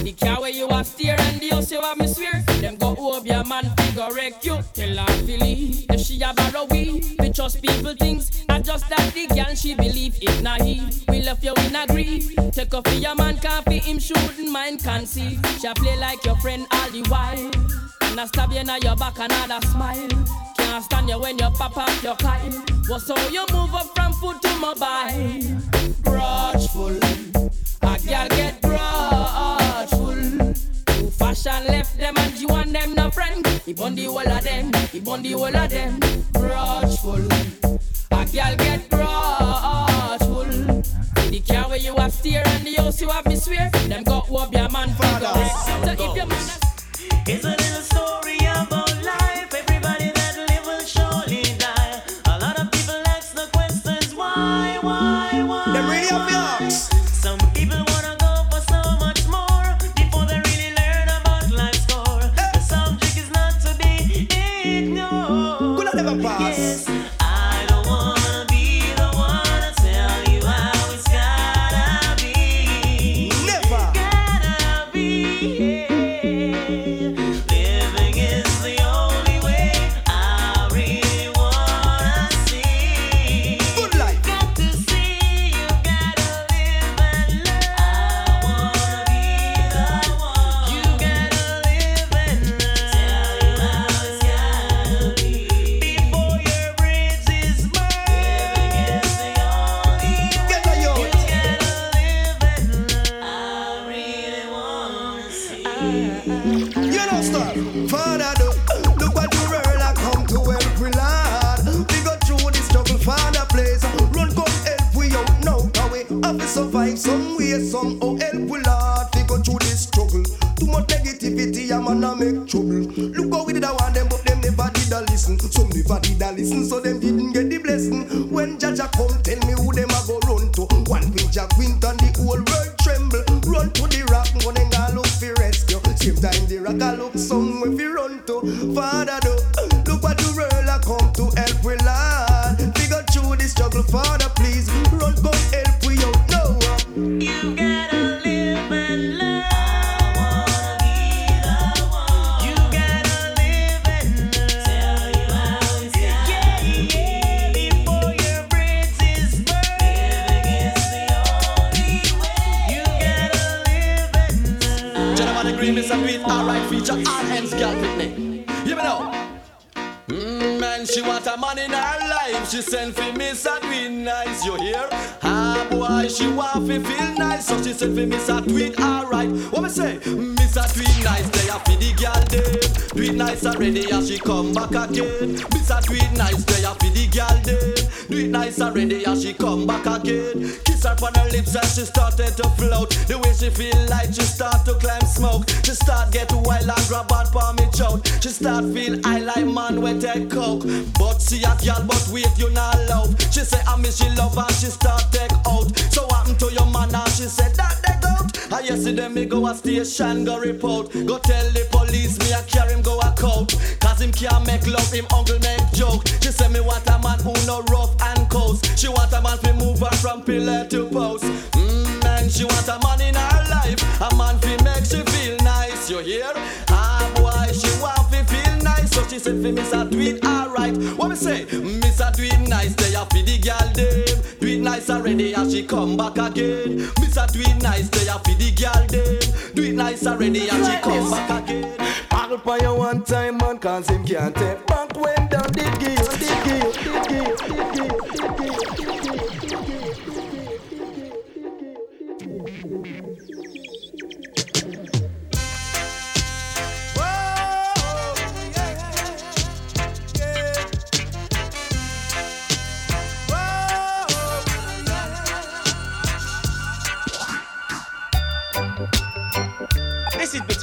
The car where you are steer and the house you have me swear. Them go over your man, figure wreck you. Tell her leave. If she a borrow we trust people things. Just that the girl she believe it not he. We love you in a grief. Take off your man, can't fit him, shouldn't mind, can't see. She play like your friend all the while. And I stab you in your back, another smile. Can't stand you when you pop up your Kyle. What's how you move up from foot to mobile? Grudgeful, a girl get grudgeful. New fashion left them and you and them no friend. He bun the whole of them, he bun the whole of them. Grudgeful, a girl get grudgeful. The car where you have steer and the house you have me swear. Them got up your man father. So if your man It's a little story She send for Mr. Tweet nice, you hear? Ah, boy, she want to feel nice, so she send for Mr. Tweet, alright. What me say? Mr. Tweet nice, they are for the girl them. Tweet nice already, and she come back again. Tweet already, and she come back again. Kiss her on her lips, and she started to float. The way she feel like she start to climb smoke. She start get wild and grab on for me choke. She start feel I like man with take coke. But she a girl, but wait you not love. She say I miss she love and she start take out. So what happen to your man and she said that they go. I yesterday me go a station go report. Go tell the police me I carry him go a court. Cause him can't make love, him uncle make joke. She say me want a man who no rough and. She want a man fi move her from pillar to post. Mm, man, she want a man in her life. A man fi make she feel nice. You hear? Ah boy, she want fi feel nice. So she said fi Mr. Tweet alright. What me say? Mr. Tweet nice, they a fi the girl them. Tweet nice already and she come back again. Mr. Tweet nice, they a fi the girl them. Do it nice already and she come back again. Paddle for you one time, man, cause him can't take back when down did give you, did give you,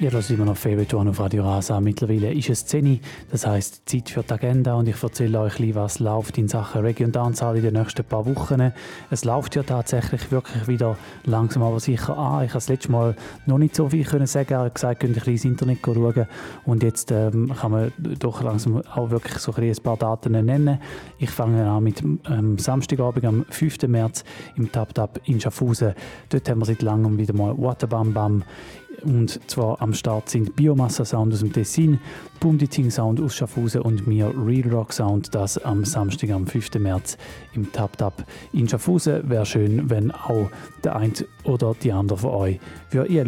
Ihr hört immer noch One auf Radio Rasa. Mittlerweile ist es 10 das heisst Zeit für die Agenda und ich erzähle euch, was läuft in Sachen Reggae und Dancehall in den nächsten paar Wochen. Es läuft ja tatsächlich wirklich wieder langsam aber sicher an. Ich habe das letzte Mal noch nicht so viel können sagen. Er hat gesagt, könnt ihr ins Internet schauen und jetzt ähm, kann man doch langsam auch wirklich so ein, ein paar Daten nennen. Ich fange an mit ähm, Samstagabend am 5. März im Tap Tap in Schaffhausen. Dort haben wir seit langem wieder mal Waterbam Bam und zwar am Start sind Biomassa Sound aus dem Tessin, Bumditing Sound aus Schaffhausen und mir Real Rock Sound, das am Samstag, am 5. März im Tap Tap in Schaffhausen. Wäre schön, wenn auch der eine oder die andere von euch für ihr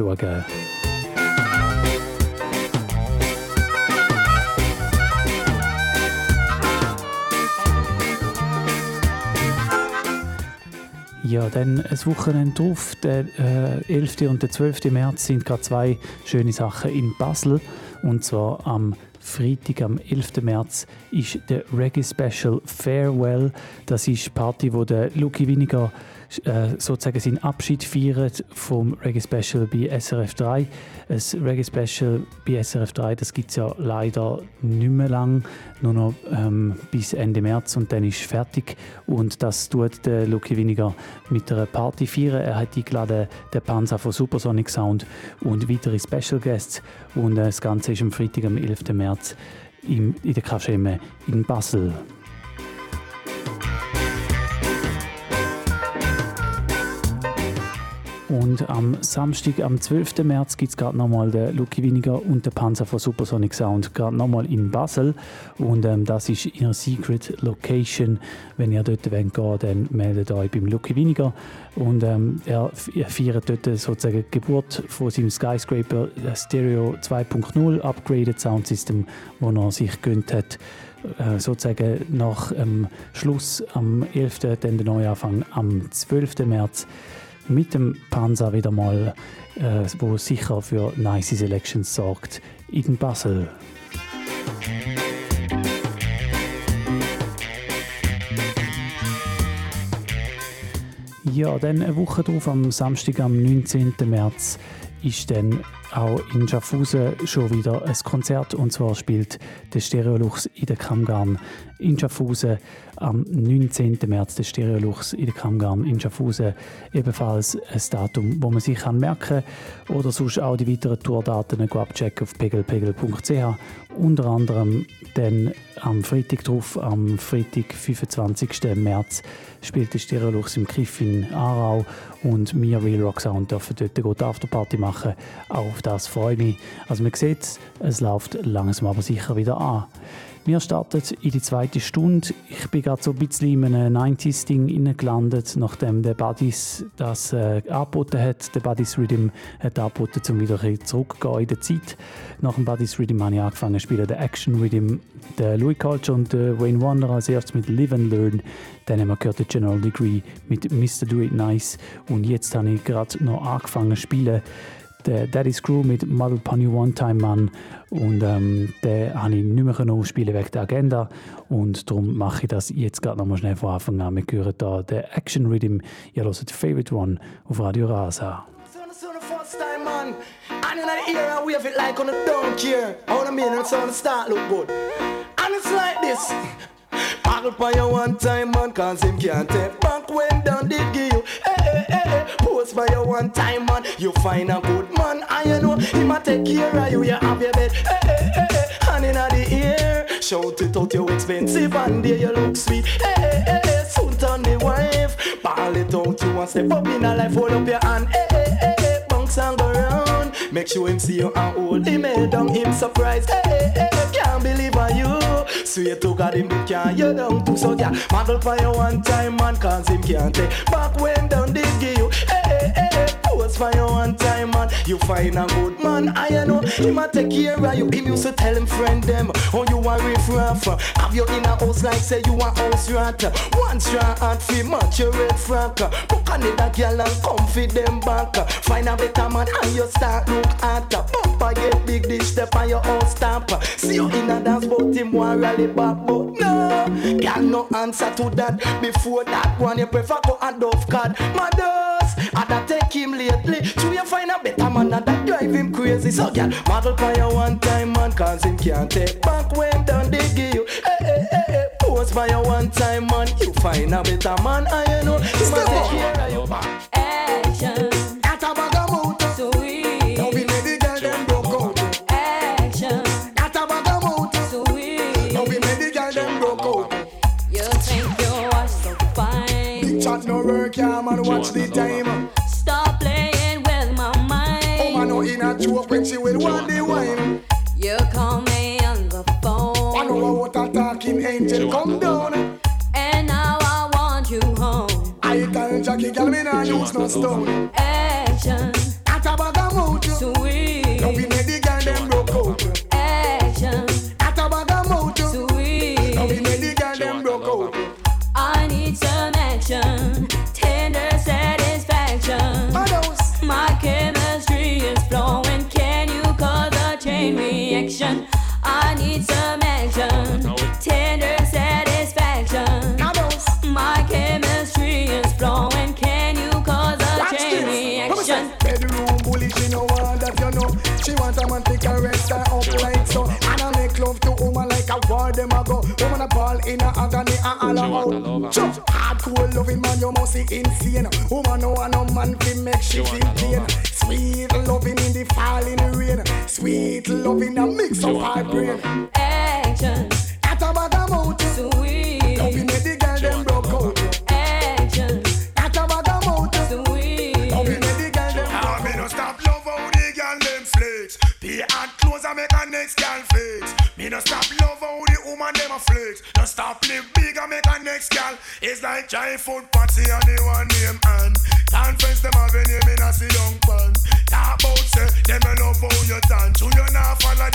Ja, dann ein Wochenende drauf, der äh, 11. und der 12. März sind gerade zwei schöne Sachen in Basel. Und zwar am Freitag, am 11. März, ist der Reggae Special Farewell. Das ist die Party, wo der Lucky Winiger äh, sozusagen seinen Abschied feiert vom Reggae Special bei SRF 3. Ein Reggae Special bei SRF 3, das gibt es ja leider nicht mehr lang, nur noch ähm, bis Ende März und dann ist fertig. Und das tut der Lucky Winiger mit einer Party feiern. Er hat eingeladen den Panzer von Supersonic Sound und weitere Special Guests. Und äh, das Ganze ist am Freitag, am 11. März im, in der Kaschemme in Basel. Und am Samstag, am 12. März, gibt es gerade nochmal den Lucky Winiger und den Panzer von Supersonic Sound, gerade nochmal in Basel. Und ähm, das ist ihre Secret Location. Wenn ihr dort gehen wollt, dann meldet euch beim Lucky Winiger. Und ähm, er, er feiert dort sozusagen die Geburt von seinem Skyscraper Stereo 2.0 Upgraded Sound System, wo er sich gönnt hat äh, sozusagen nach ähm, Schluss am 11. dann der Neuanfang am 12. März mit dem Panzer wieder mal, äh, wo sicher für nice Selections sorgt in Basel. Ja, dann eine Woche drauf, am Samstag, am 19. März, ist dann auch in Schaffhausen schon wieder ein Konzert. Und zwar spielt der Stereolux in der Kammgarn in Schaffhausen am 19. März der Stereolux in der Kammgarn in Schaffhausen. Ebenfalls ein Datum, wo man sich merken kann. Oder sonst auch die weiteren Tourdaten abchecken auf pegelpegel.ch. Unter anderem dann am Freitag drauf, am Freitag, 25. März, spielt der Stereolux im Kiff in Aarau und wir Real Rock Sound dürfen dort eine gute Afterparty machen. Auch auf das freue ich mich. Also man sieht, es läuft langsam aber sicher wieder an. Wir starten in die zweite Stunde. Ich bin gerade so ein bisschen in einem 90s-Ding gelandet, nachdem der Buddies das äh, angeboten hat. Der Buddies Rhythm hat angeboten, um wieder zurückzugehen in der Zeit. Nach dem Buddies Rhythm habe ich angefangen zu spielen, der Action Rhythm, der Louis Culture und der Wayne Wonder als erstes mit Live and Learn. Dann haben wir gehört den General Degree mit Mr. Do It Nice. Und jetzt habe ich gerade noch angefangen zu spielen der Daddy's Crew mit Model Pony One Time Man und ähm, den habe ich nicht mehr aufspielen wegen der Agenda und darum mache ich das jetzt gerade nochmal schnell von Anfang an. Wir hören hier den Action Rhythm, ihr hört Favorite One auf Radio Rasa. And in the era, wave it like on a care. All the men and sound start look good. And it's like this. Model by you one time, man, cause him can't take back when down did give you. Hey, hey, hey, hey. By you one time, man, you find a good man. I you know, he a take care of you, you have your bed. Hey, hey, hey, hey. Hand in the air, shout it out, you expensive, and there you look sweet. Hey, hey, hey. Soon turn the wife, ball it out, you want step up in a life, hold up your hand. Hey, hey, hey. Bounce and go round, make sure him see you and hold him head down, him surprised. Hey, hey, hey, hey. can't believe on you. Swear to God, him can't you down too so yeah. Model for you one time, man, cause him can't take back when down they give you. Hey, hey, hey. Pose for you one time, man. You find a good man, I know. Him a take care of you. Him used to tell him friend them, oh you a riff raff. Have you in a house like say you a house rat. One straw hat fi match your red frack. Book Canada girl and come feed them back. Find a better man and you start look at Bumper get big dish step on your own stamp. See you in a dance but him want rally back but no. Girl no answer to that. Before that one you prefer go and off card. Mothers, I da take him lately. So you find a better man that drive him crazy. So girl, model for you one time man cause him can't take back when done they give you. Eh, hey, eh, eh, hey, hey, hey. Pose for you one time man. You find a better man and you know he must take care of you. Action. A she will want the wine. You call me on the phone. I know what a talking angel come down. And now I want you home. I tell Jackie, girl, me nah use no stone. Action. She want a man to caress her up like so. And I make love to woman like a war them a go. Woman a ball in a agony and all out. Sure. Hardcore loving man, you must be insane. Woman no want no man fi make she feel pain. Sweet loving in the falling rain. Sweet loving a mix of her brain. Action. No stop love how the woman them a flex. No stop live big and make a next gal. It's like giant food party and the one name and conference them have a name in a sit down pan. Talk about say them a love how you dance. You you not follow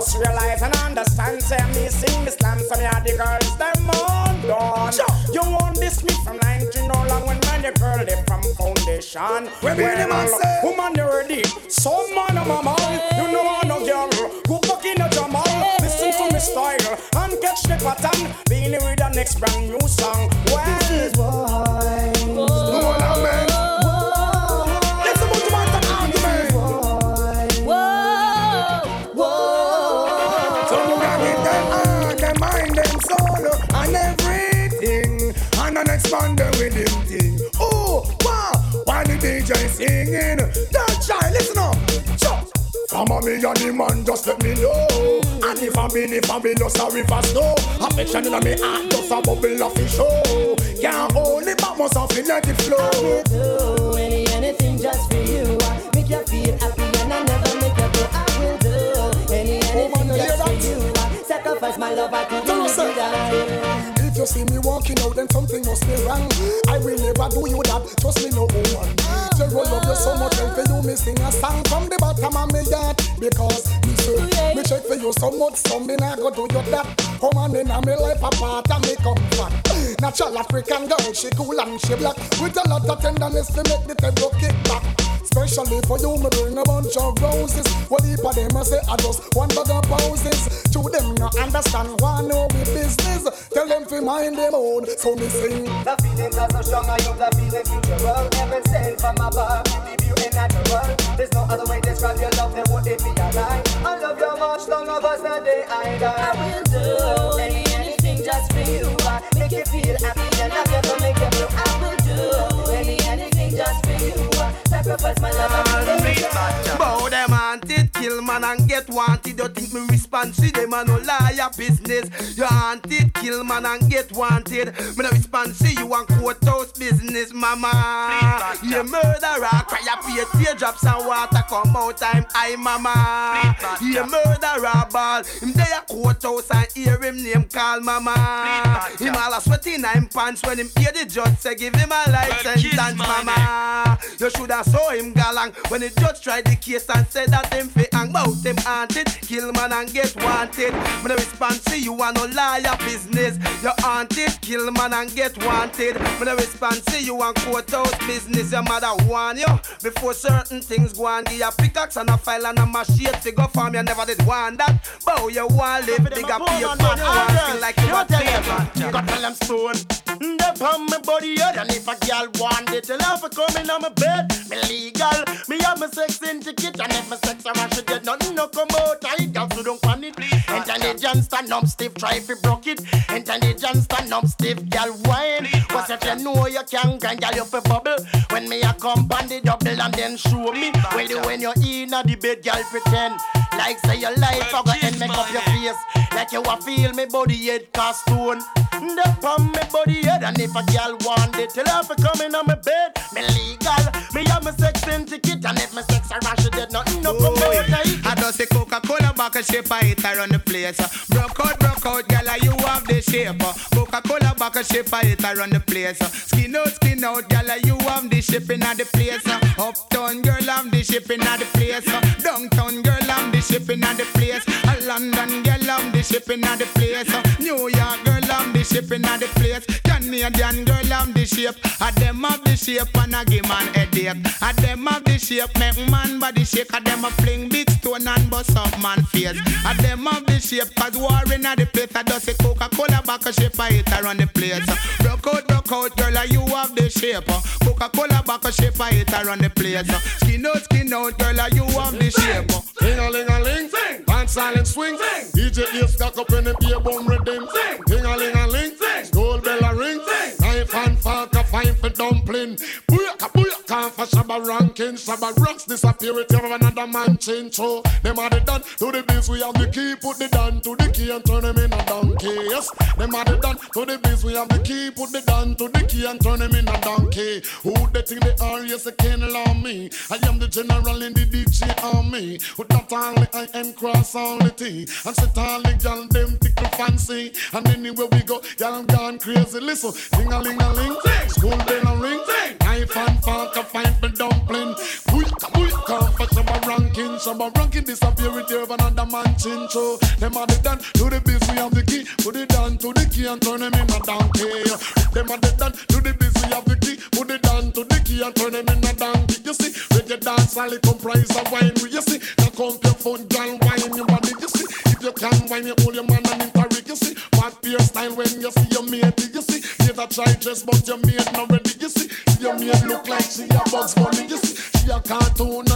Must realize and understand, say me sing the slam, so me are the girls, them on done. You want this me from 19 no long when man, the girl, they from foundation. When we the man say- woman, you the man, just let me know. And if I be, if I be, no sorry for snow. Affection in me heart, just a bubble of fish show. Can't hold it back, must have let it flow. I will do any anything just for you. Make you feel happy and I never make you go. I will do any oh, anything just for you. Sacrifice my love, I could do that. If you see me walking out, then something must be wrong. I will never do you that. Trust me, no oh, woman. Tell you love you so much, and for you, me sing a song from the bottom of my heart because me say me check for you so much, some me nah go do you that. Woman in a me life a part of me comfort. Natural African girl, she cool and she black. With a lot of tenderness to make the table kick back. Especially for you, me bring a bunch of roses. What heap of them I say I just one bag of poses. To them no understand why no we business. Tell them fi mind them own, so me sing. The feelings are so strong, I use the feeling futural. Heaven sent from above, give you a natural. There's no other way to describe your love than what it be a lie. I love you much long of us the day I die. I will do any anything just for you. I make you feel happy and I And Bow them wanted, kill man and get wanted. You think me respond to them and no liar business. You wanted, kill man and get wanted. Me no respond to you and courthouse business, mama. You murderer, cry up your teardrops and water come out time, I mama. You murderer, ball. Him there a courthouse and hear him name call mama. Him all a sweaty nine pants when him hear the judge say give him a life sentence, mama. You shoulda saw him galang when the judge tried the case and said that him fi hang bout him haunted, kill man and get wanted. Me no respond to you and no liar business. You haunted, kill man and get wanted. Me no respond to you and courthouse business. Your mother warn you before certain things go on. Give a pickaxe and a file and a machete to go farm. You never did want that. Bow you want live bigger pay you want feel like you a You got tell them stone. They on my body head and if a girl want it, tell her for coming on my bed. Me legal, me have my sex in ticket and if my sex around she dead, nothing no come out. I got to don't pan it. Intelligence stand up stiff, try you broke it. Intelligence stand up stiff, girl wine. Cause if you know you can grind, girl you fi bubble. When me a come pan the double and then show me. Well when you in a the bed, girl pretend. Like say your life a go end, make up your face. Like you a feel me body head cast stone. Up on me body head and if a girl want it, tell her for coming on my bed. Me legal, me have my sex in ticket and if my sex around she dead, nothing no come out. I just say Coca-Cola bottle shape I hit around the place. Broke out, broke out, girl, you have the shape. Coca-Cola bottle shape I hit around the place. Skin out, skin out, girl, you have the shipping at the place. Uptown girl, I'm the shipping at the place. Downtown girl, I'm the shipping at the place. A London girl, I'm the shipping at the place. New York girl, I'm the shipping at the place. Canadian girl, I'm the shape. A them have the shape and I give man headache. A them have the shape, make man body shake. A them a fling big stone and bust up man face. A them have the shape, cause war in the place. I just say Coca-Cola back a shape, I hit around the place. Broke out, broke out, girl, you have the shape. Coca-Cola back a shape, I hit around the place. Skin out, skin out, girl, you have the shape. Ling a ling a ling, sing. Dance silent swing, sing. DJ ears stuck up in the beer bum rhythm, sing. Ling a ling a sing. School bell a ring. Knife and fork a fine for dumpling. Booyaka booyaka for Shabba ranking. Shabba rocks disappear with you another man change. So them are the done to the biz. We have the key, put the down to the key and turn them in a donkey. Yes, them are the done to the biz. We have the key, put the down to the key and turn them in a donkey. Who they think they are? Yes, they can't allow me. I am the general in the DJ army. With that only I am cross all the T. And sit all the gal them tickle fancy. And anywhere we go, y'all gone crazy. Listen, ding a ling a ling, school bell a ring, knife and fork a fine for dumpling. Booyaka booyaka for some ranking. Shabba ranking disappear with you another man chin. So them are the done to the biz. We have the key, put it down to the key and turn them in a donkey. Them are the done to the biz. We have the key, put it down to the key and turn them in a donkey. You see, reggae dance all it comprise of wine. You see, now come your phone, girl, wine your body. You see, if you can wine, you hold your man and interrick. You see, what beer style when you see your mate. You see, you a try dress, but your mate not ready. Mate look like she a Bugs Bunny. You see, she a cartoon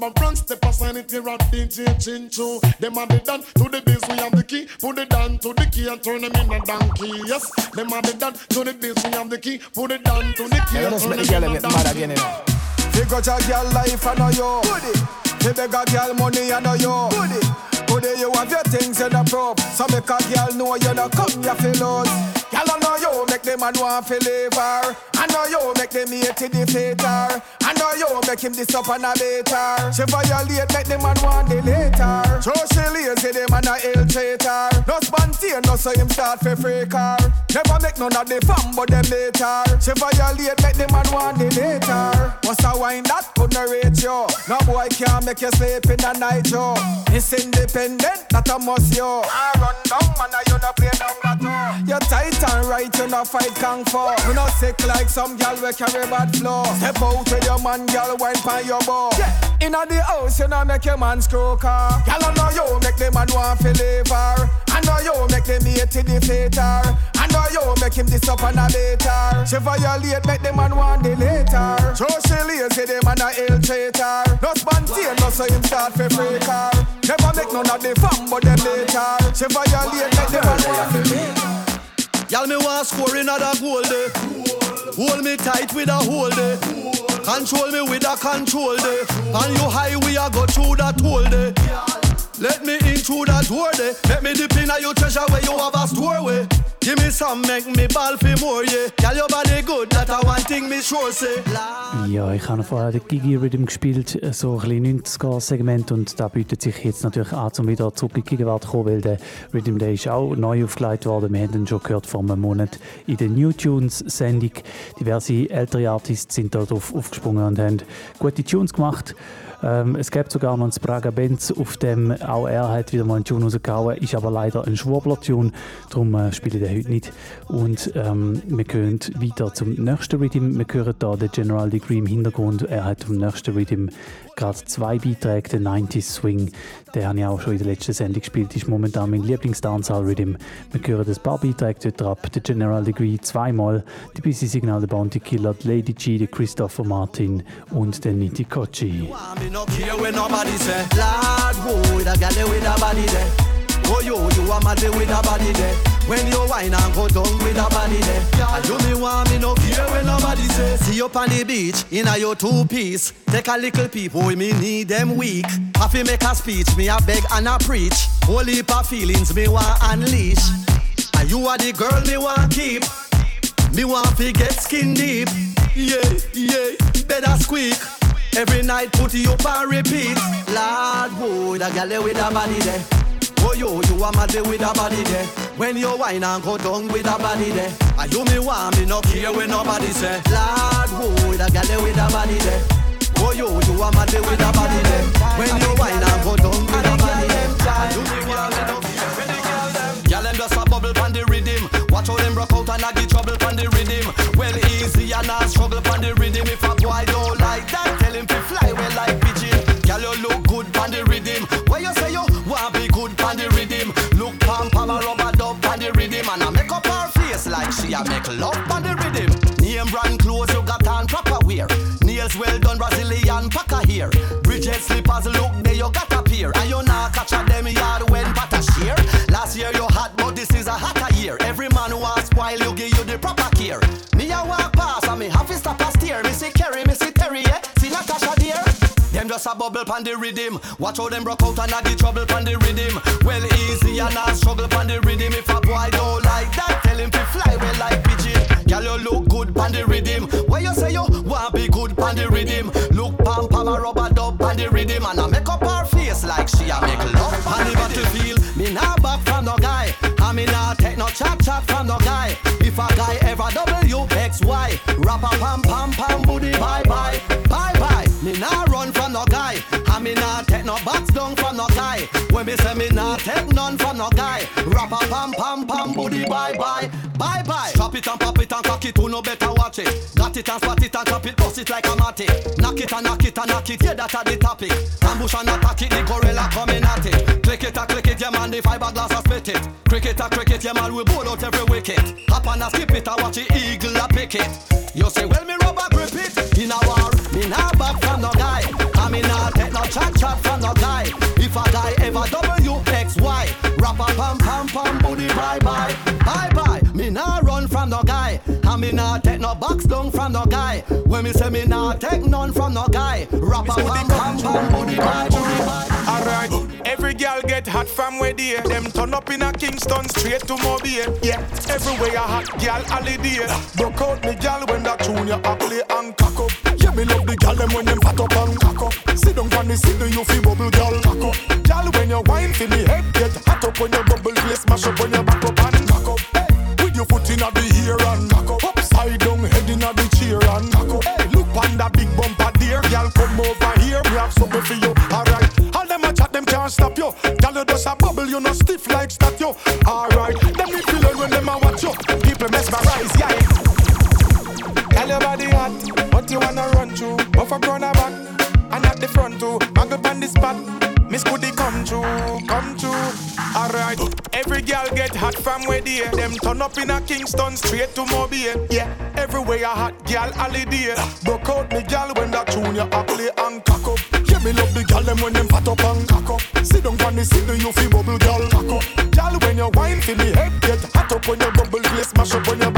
ranking, shabba rank step aside it here at DJ Chinchu. Them are the done to the biz, we have the key. Put it down to the key and turn them in a donkey. Yes, them are the done to the biz, we have the key. Put it down to the key and let's turn make them in a donkey. again, you know. Figure your girl life, I know you. You beg a girl money, I know you. Goody, you have your things in the prop. So make a girl know you not come, you feel us. Girl, I know you make them man want to leave her. I know you make them hate to defeat her. I know you make him this up and a later. She violate, make them man want the later. So she lazy, them man a ill traitor. No spontaneous, no so him start for freak her. Never make none of the fun, but them later. She violate, make them man want the later. What's a wine that couldn't reach you? No boy can't make you sleep in the night, yo. It's independent, that a must, yo. I run down, man, I you no play number two. You're tight and right, you no fight kung fu. You no sick like some gal we carry bad flow. Step out with your man, gal, wine pan your bow. Yeah. Inna the house, you no make your man screw car. Gal, I know you make the man want to leave her. I know you make them hate to defeat her. Know you make him this up and a later. She violate, make the man want the later. So she lazy, the man a ill traitor. No spontaneous, no so him start for freak her. Never make none of the fun, but them later. She violate, make the man want to leave. Y'all me want score another goal day. Hold me tight with a hold day. Control me with a control day. And you high we a go through that hole day. Let me in through that door day. Let me dip in your treasure where you have a store way. Give me some, make me ball for more, yeah. Girl, your body good, that a one thing me sure say. Ja, ich habe vorher den Gigi Rhythm gespielt, äh, so ein bisschen 90er-Segment und da bietet sich jetzt natürlich an, um wieder zurück in die Gegenwart zu kommen, weil der Rhythm Day ist auch neu aufgelegt worden. Wir haben ihn schon gehört vor einem Monat in der New Tunes-Sendung. Diverse ältere Artists sind drauf aufgesprungen und haben gute Tunes gemacht. Ähm, es gibt sogar noch einen Spraga Benz, auf dem auch er hat wieder mal einen Tune rausgehauen, ist aber leider ein Schwurbler-Tune, darum äh, spiele ich den heute nicht. Und ähm, wir gehen weiter zum nächsten Rhythm. Wir hören hier den General Degree im Hintergrund. Er hat vom nächsten Rhythm gerade zwei Beiträge, den 90s Swing. Den habe ich auch schon in der letzten Sendung gespielt, ist momentan mein Lieblings-Dancehall-Rhythm. Wir hören ein paar Beiträge dort ab. Der General Degree zweimal, die Busy Signal, der Bounty Killer, die Lady G, der Christopher Martin und der Niti Kochi. Oh, yo, you are mad with a body there When you whine and go down with a body there me want me you on the beach in a your two piece Take a little people with me need them weak to make a speech, me a beg and a preach Whole heap of feelings me want unleash And you are the girl me want keep me want to get skin deep. Yeah, yeah, better squeak. Every night put you up and repeat. Lord, boy, that girl with a body there. Oh, yo, you are mad with a body there. When you whine and go down with a body there. And you me want me no care when nobody say. Lord, boy, that girl there with a body there. Oh, yo, you are mad with a body there. When you whine and go down with a body there. And you me want me no care when the girl them. Girl, them just a bubble pan the rhythm. Watch how them rock out and I get trouble a make love pan the rhythm. Name brand clothes you got on proper wear. Nails well done Brazilian packer here. Bridget slippers look there you got a pair. And you not catch a them yard when pata share. Last year you hot but this is a hotter year. Every man who a spoil you just a bubble pan the rhythm. Watch how them broke out and a the trouble pan the rhythm. Well easy and a struggle pan the rhythm. If a boy don't like that, tell him to fly well like pigeon. Girl you look good pan the rhythm. Where you say you want be good pan the rhythm? Look pam pam a rubber dub pan the rhythm and I make up her face like she a make love pan the battlefield. Me nah back from no guy. I me nah take no chat chat from no guy. If a guy ever W X Y, rap a pam pam pam booty bye bye. I me nah take no box down from no guy. When me say me nah take none from no guy. Rap a pam pam pam booty bye bye bye bye. Drop it and pop it and cock it, who no better watch it. Got it and spot it and chop it, bust it like a matty. Knock it and knock it and knock it, yeah that a the topic. Ambush and attack it, the gorilla coming at it. Click it and click it, yeah man, the fiberglass a split it. Cricket and cricket, yeah man, we bowl out every wicket. Hop and a skip it, I watch the eagle a pick it. You say, well chat chat from the guy. If a guy ever WXY, rap a pam pam pam booty bye bye. Bye bye, me nah run from no guy. And me nah take no box down from no guy. When me say me nah take none from no guy. Rap a pam pam pam booty bye bye. Alright, every girl get hot from where they Them turn up in a Kingston straight to Mobile. Yeah, everywhere a hot girl holiday. Broke out me girl when that tune you a play and cock up. Yeah, me love the girl them when them fat up me see the you feel bubble, girl. Back up, girl. When you wine, feel me head get hot up when your bubble, face. smash up on your back up and back up. Hey. With your foot in the ear and back up, upside down, head in the chair and back up. Hey. Look on that big bumper, dear girl. Come over here, we have something for you. Alright, all them a chat, them can't stop you. Girl, you just a bubble, you no stiff like statue. Alright. promise could it come true, come true. Alright, every girl get hot from where they Them turn up in a Kingston straight to Mobile. Yeah, everywhere a hot girl holiday. Broke out me girl when that tune you a play and cock up. Yeah, me love the girl them when them fat up and cock up. Sit down see the you feel bubble girl cock up. Girl when you wine, feel me head get hot up when your bubble, place Mash up on your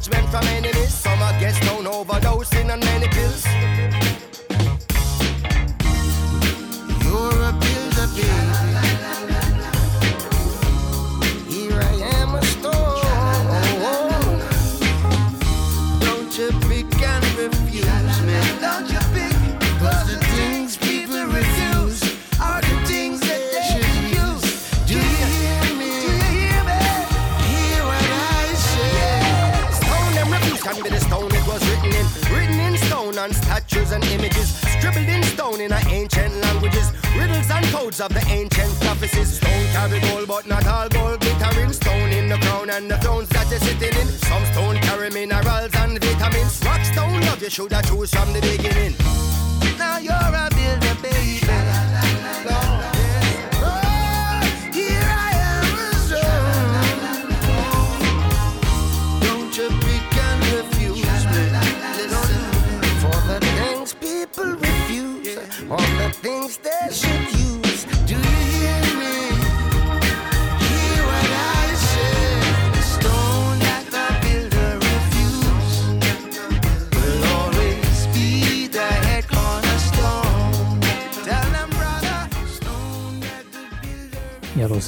judgment from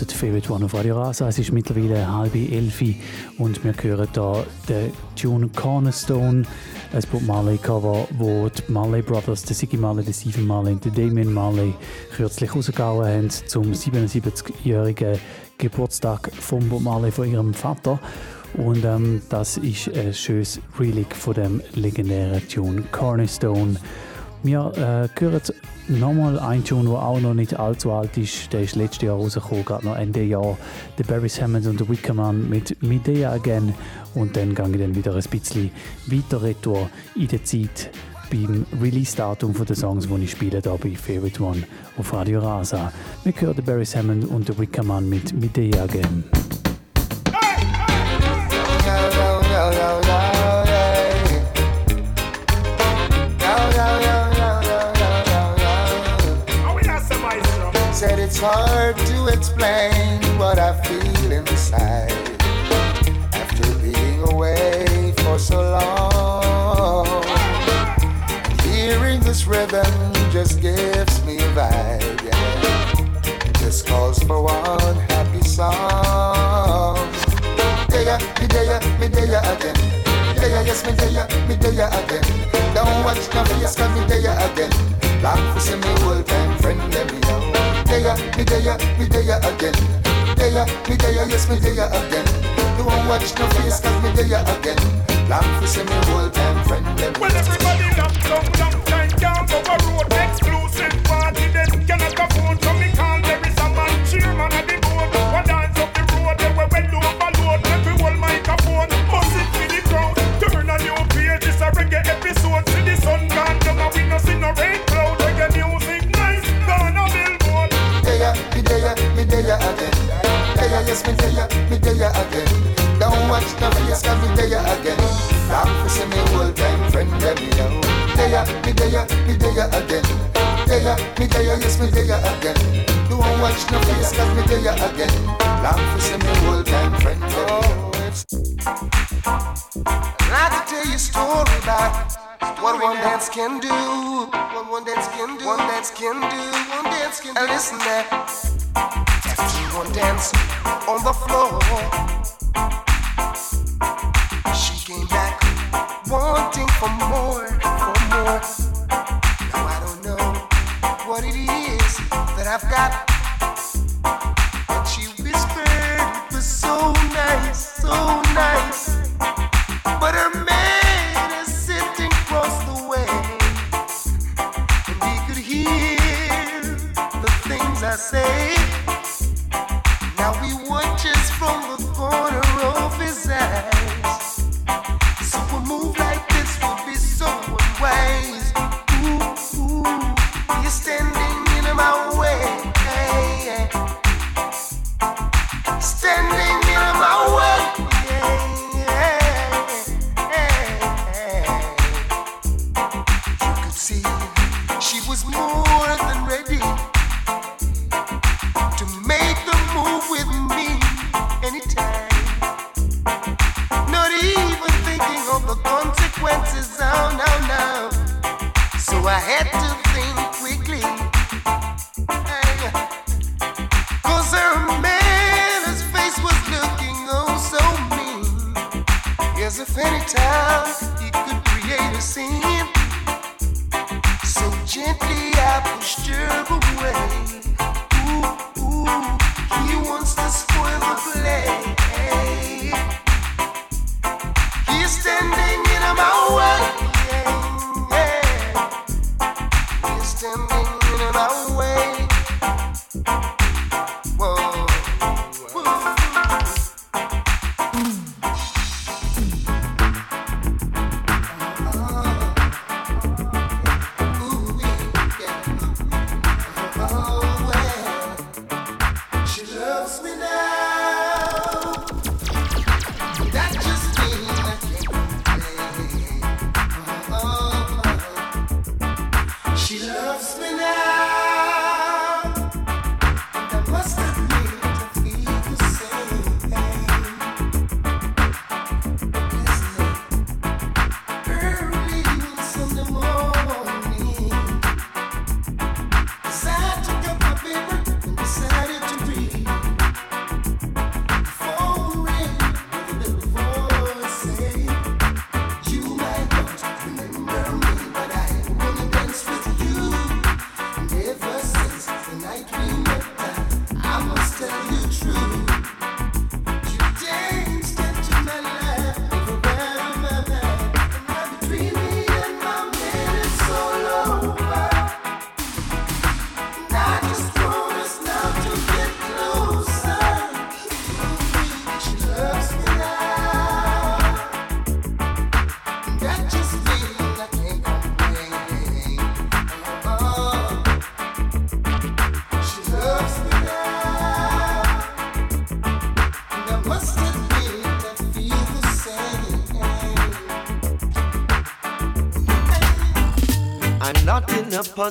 hören Favorite One auf Radio Rasa. Es ist mittlerweile halb elf und wir hören hier den Tune Cornerstone, ein Bob Marley Cover, wo die Marley Brothers, der Siggy Marley, der Stephen Marley und der Damien Marley kürzlich rausgehauen haben zum 77-jährigen Geburtstag von Bob Marley von ihrem Vater. Und ähm, das ist ein schönes Relic von dem legendären Tune Cornerstone. Wir äh, hören nochmal einen Tune, der auch noch nicht allzu alt ist. Der ist letztes Jahr rausgekommen, gerade noch Ende Jahr. Der Barry Sammons und der Wickerman mit Medea Again. Und dann gehe ich dann wieder ein bisschen weiter retour in der Zeit beim Release-Datum der Songs, die ich spiele, hier bei Favorite One auf Radio Rasa. Wir hören Barry Hammond und Wickerman mit Medea Again. Explain what I feel inside after being away for so long. Hearing this rhythm just gives me a vibe, yeah. Just calls for one happy song. There, me there, me there again. There, yes, me there, me there again. Don't watch no face, me there again. Long for see me old time friend, let me know. There, me there, me there again. There, me there, yes, me there again. Don't watch no face, cause me there again. Long for see me old time friend. Well, everybody lock down, lock down, down, over road, exclusive yes, me there, me there again. Don't watch no face, cause me there again. Long for see me old time friend, let me know. There, me there, me there again. There, me there, yes, me there again. Don't watch no face, cause me there again. Long for see me old time friend, let me know. I'd tell you a story about what one dance can do. What one dance can do. One dance can do. One dance can do. And listen there. One dance on the floor. She came back wanting for more, for more. Now I don't know what it is that I've got. But she whispered it was so nice, so nice. I had to think quickly. Face was looking oh so mean. If any time he could create a scene.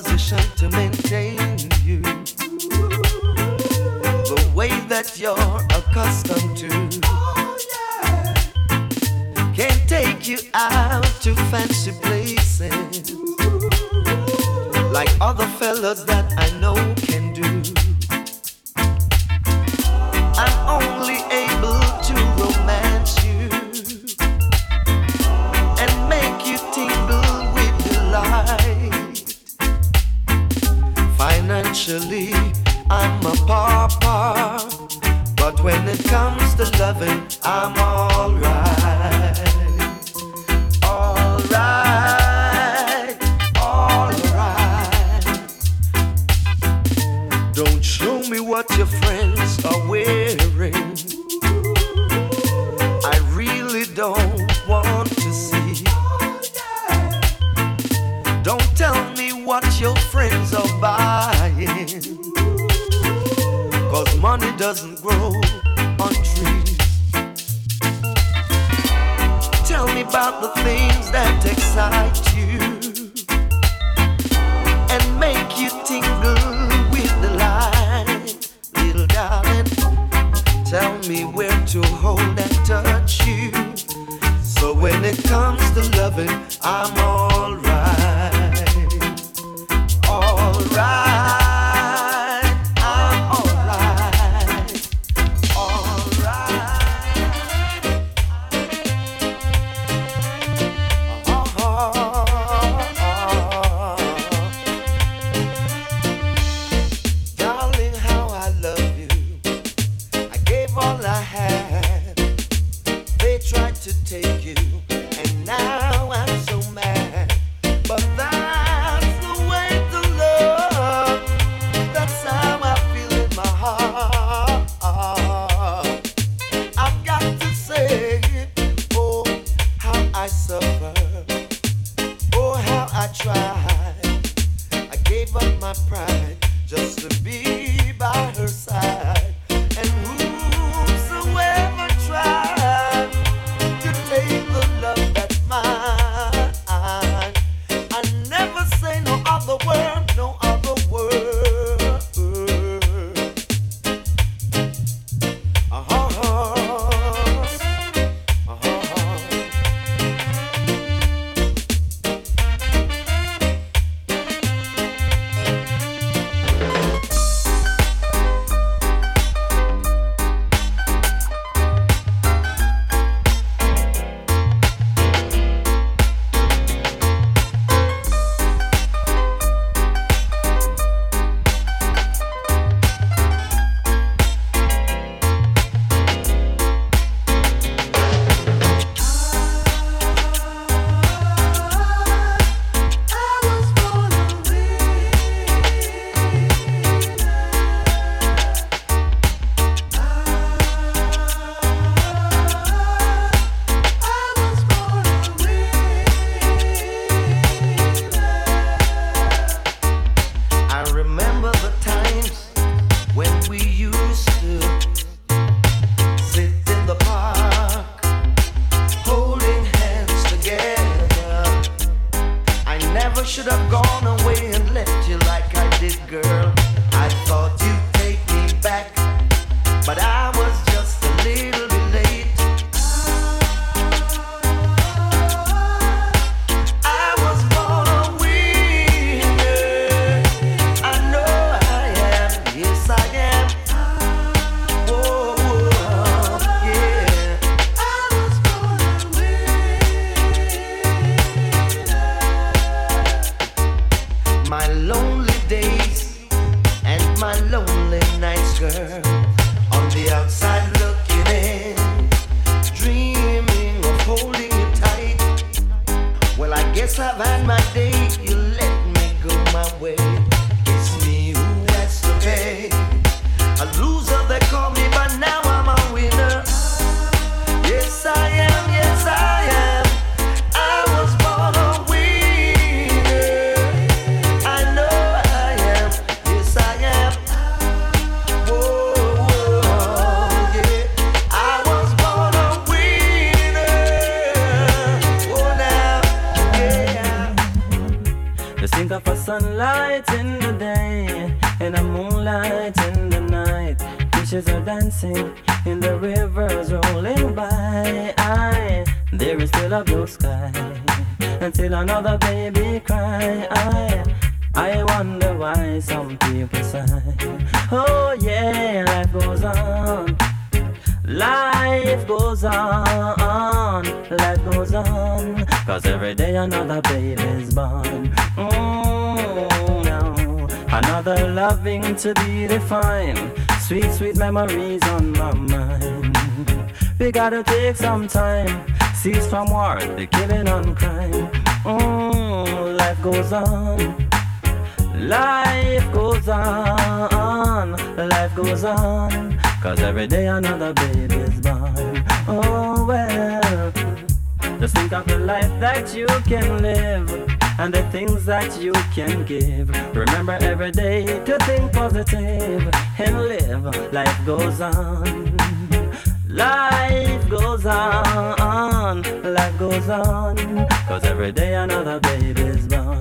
Position to maintain you. the way that you're accustomed Fishes are dancing in the rivers rolling by. I, there is still a blue sky until another baby cry. I, I wonder why some people sigh. Oh yeah, life goes on. Life goes on, life goes on. Cause every day another baby's born. Mm, no. Another loving to be defined Sweet, sweet memories on my mind. We gotta take some time. Cease from war, the killing and crime. Mm, life goes on. Life goes on, life goes on, cause every day another baby's born. Oh well, just think of the life that you can live and the things that you can give. Remember every day to think positive and live. Life goes on. Life goes on, life goes on, cause every day another baby's born.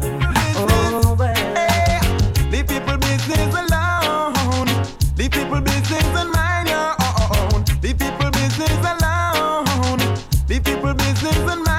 Oh, baby. Hey, leave people business alone, leave people business and mind your own, leave people business alone, leave people business and mind.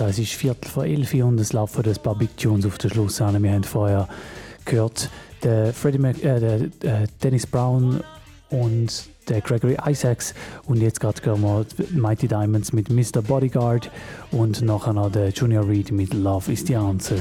Also es ist Viertel vor elf und es laufen ein paar Big Tunes auf den Schluss an. Wir haben vorher gehört, der Freddie Mac äh, der, äh, Dennis Brown und der Gregory Isaacs und jetzt gerade hören wir Mighty Diamonds mit Mr. Bodyguard und nachher noch der Junior Reed mit Love is the Answer.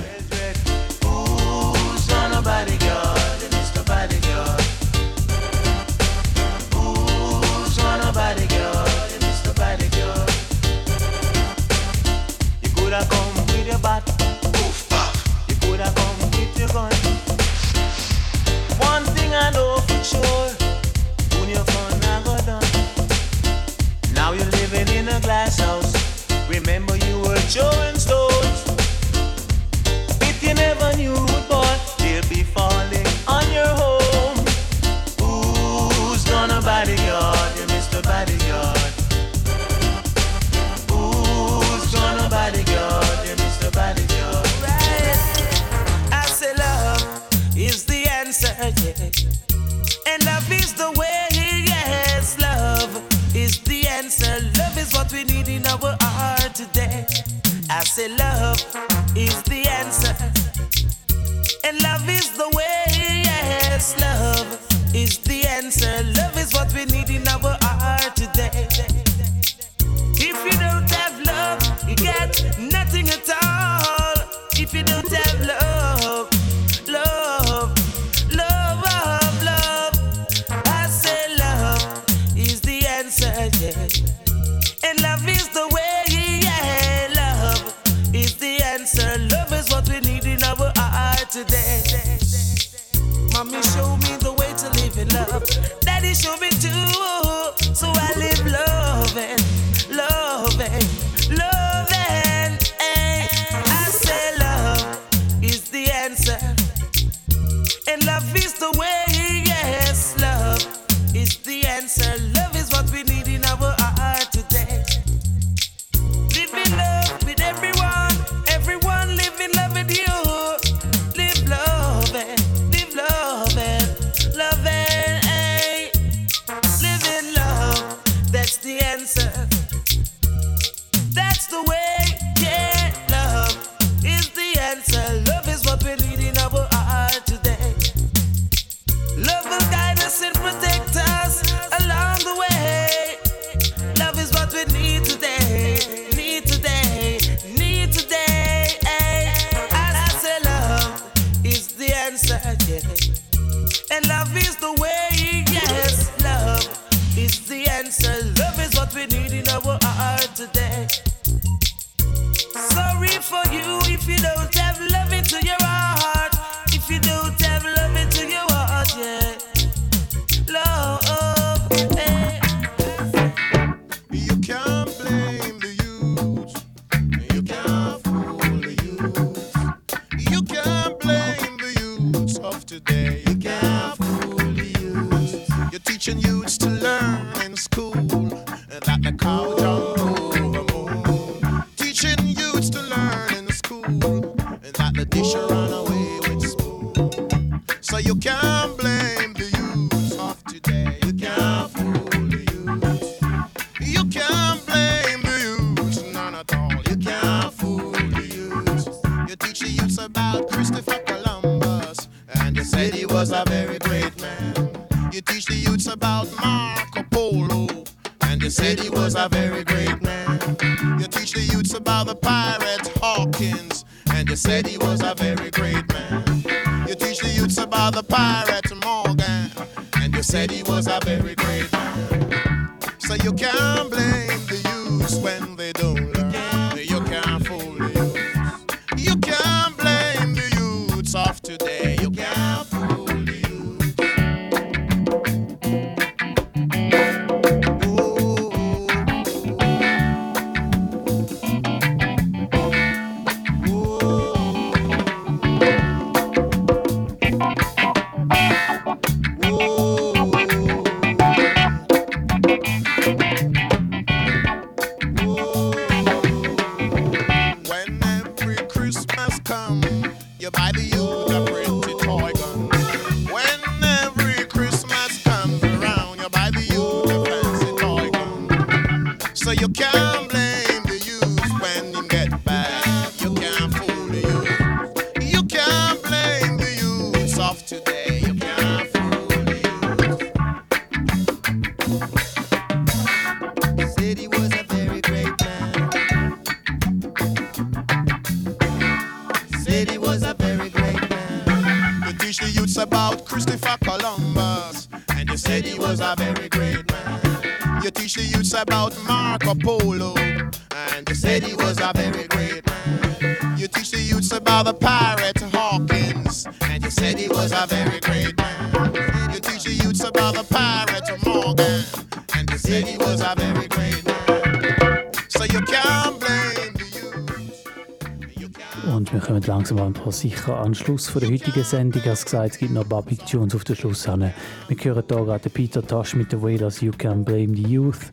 Langsam ein paar sicher an Schluss von der heutigen Sendung. Als gesagt, es gibt noch Big Tunes auf den Schluss. Wir hören hier gerade Peter Tosh mit den Wailers «You Can Blame the Youth».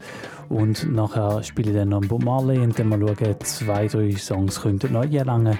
Und nachher spiele ich dann noch Bob Marley und dann mal schauen, zwei, drei Songs könnten noch je lange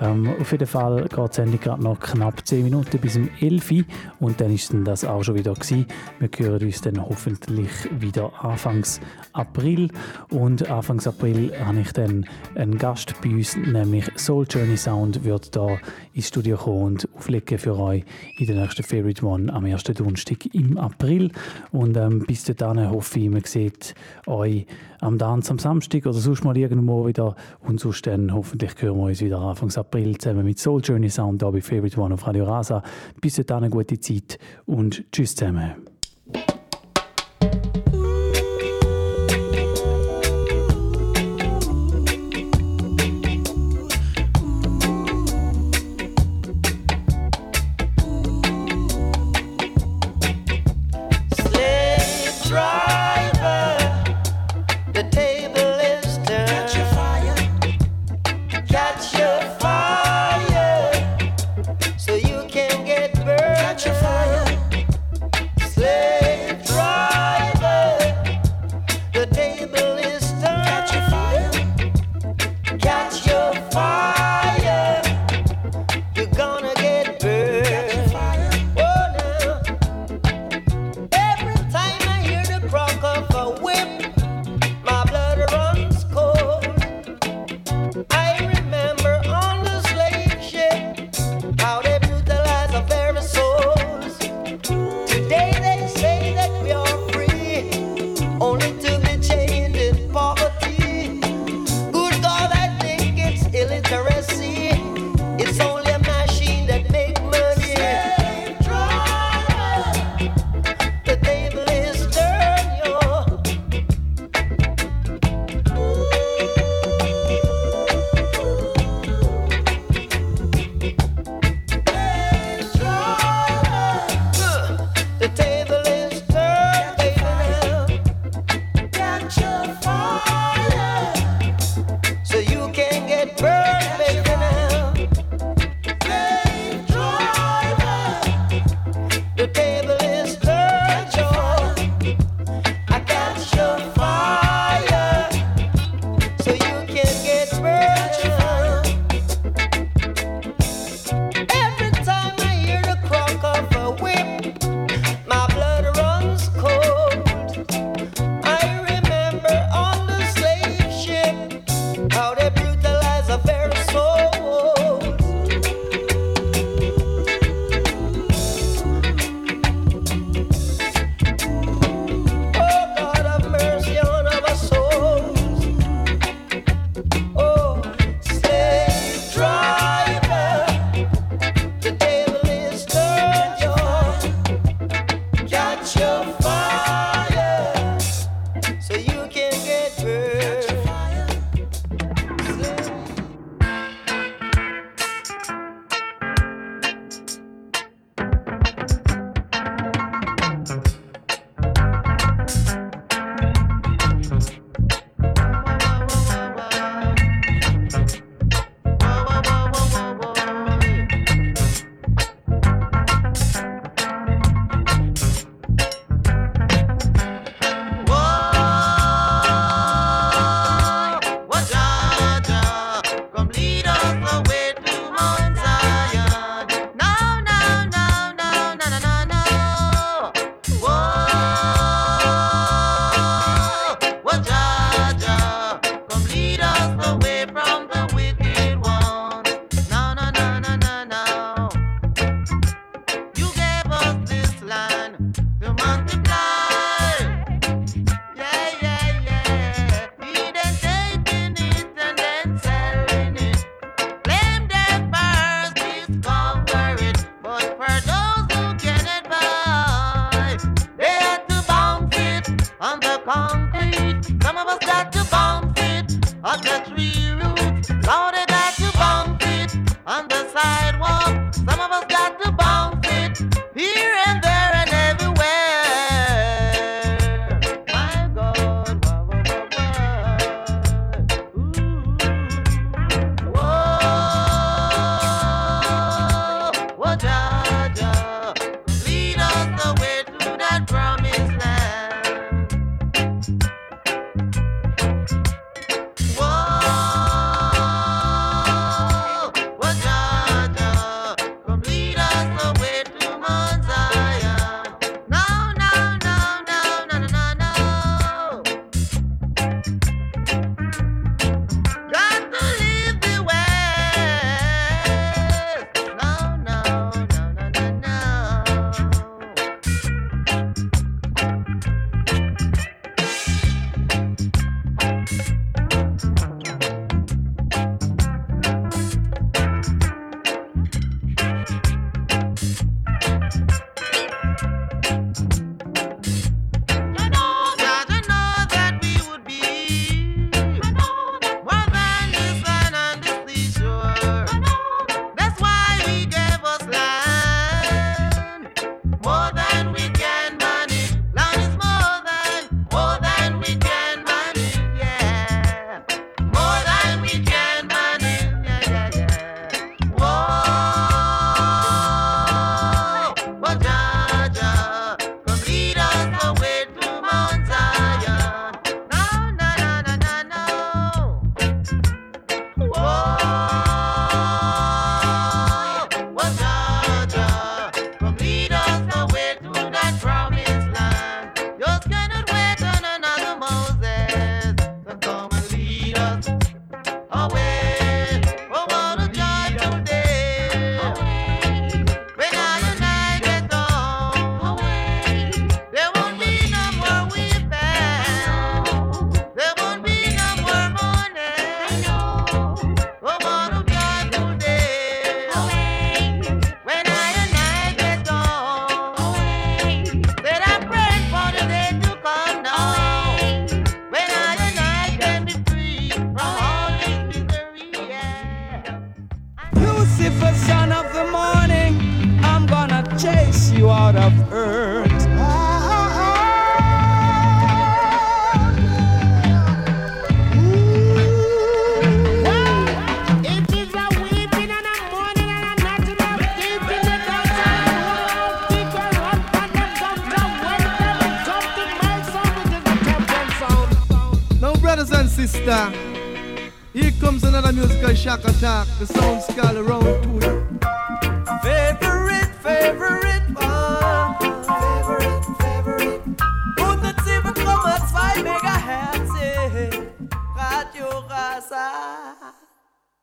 ähm, auf jeden Fall geht die Sendung gerade noch knapp 10 Minuten bis um 11 Uhr und dann ist das auch schon wieder gewesen. Wir hören uns dann hoffentlich wieder Anfangs April und Anfangs April habe ich dann einen Gast bei uns, nämlich Soul Journey Sound wird da ins Studio kommen und auflegen für euch in der nächsten Favorite One am ersten Donnerstag im April und ähm, bis dahin hoffe ich, man sieht euch am Tanz am Samstag oder sonst mal irgendwo wieder und sonst dann hoffentlich hören wir uns wieder Anfangs April zusammen mit Soul Journey Sound da bei Favorite One auf Radio Rasa. Bis dahin gute Zeit und tschüss zusammen.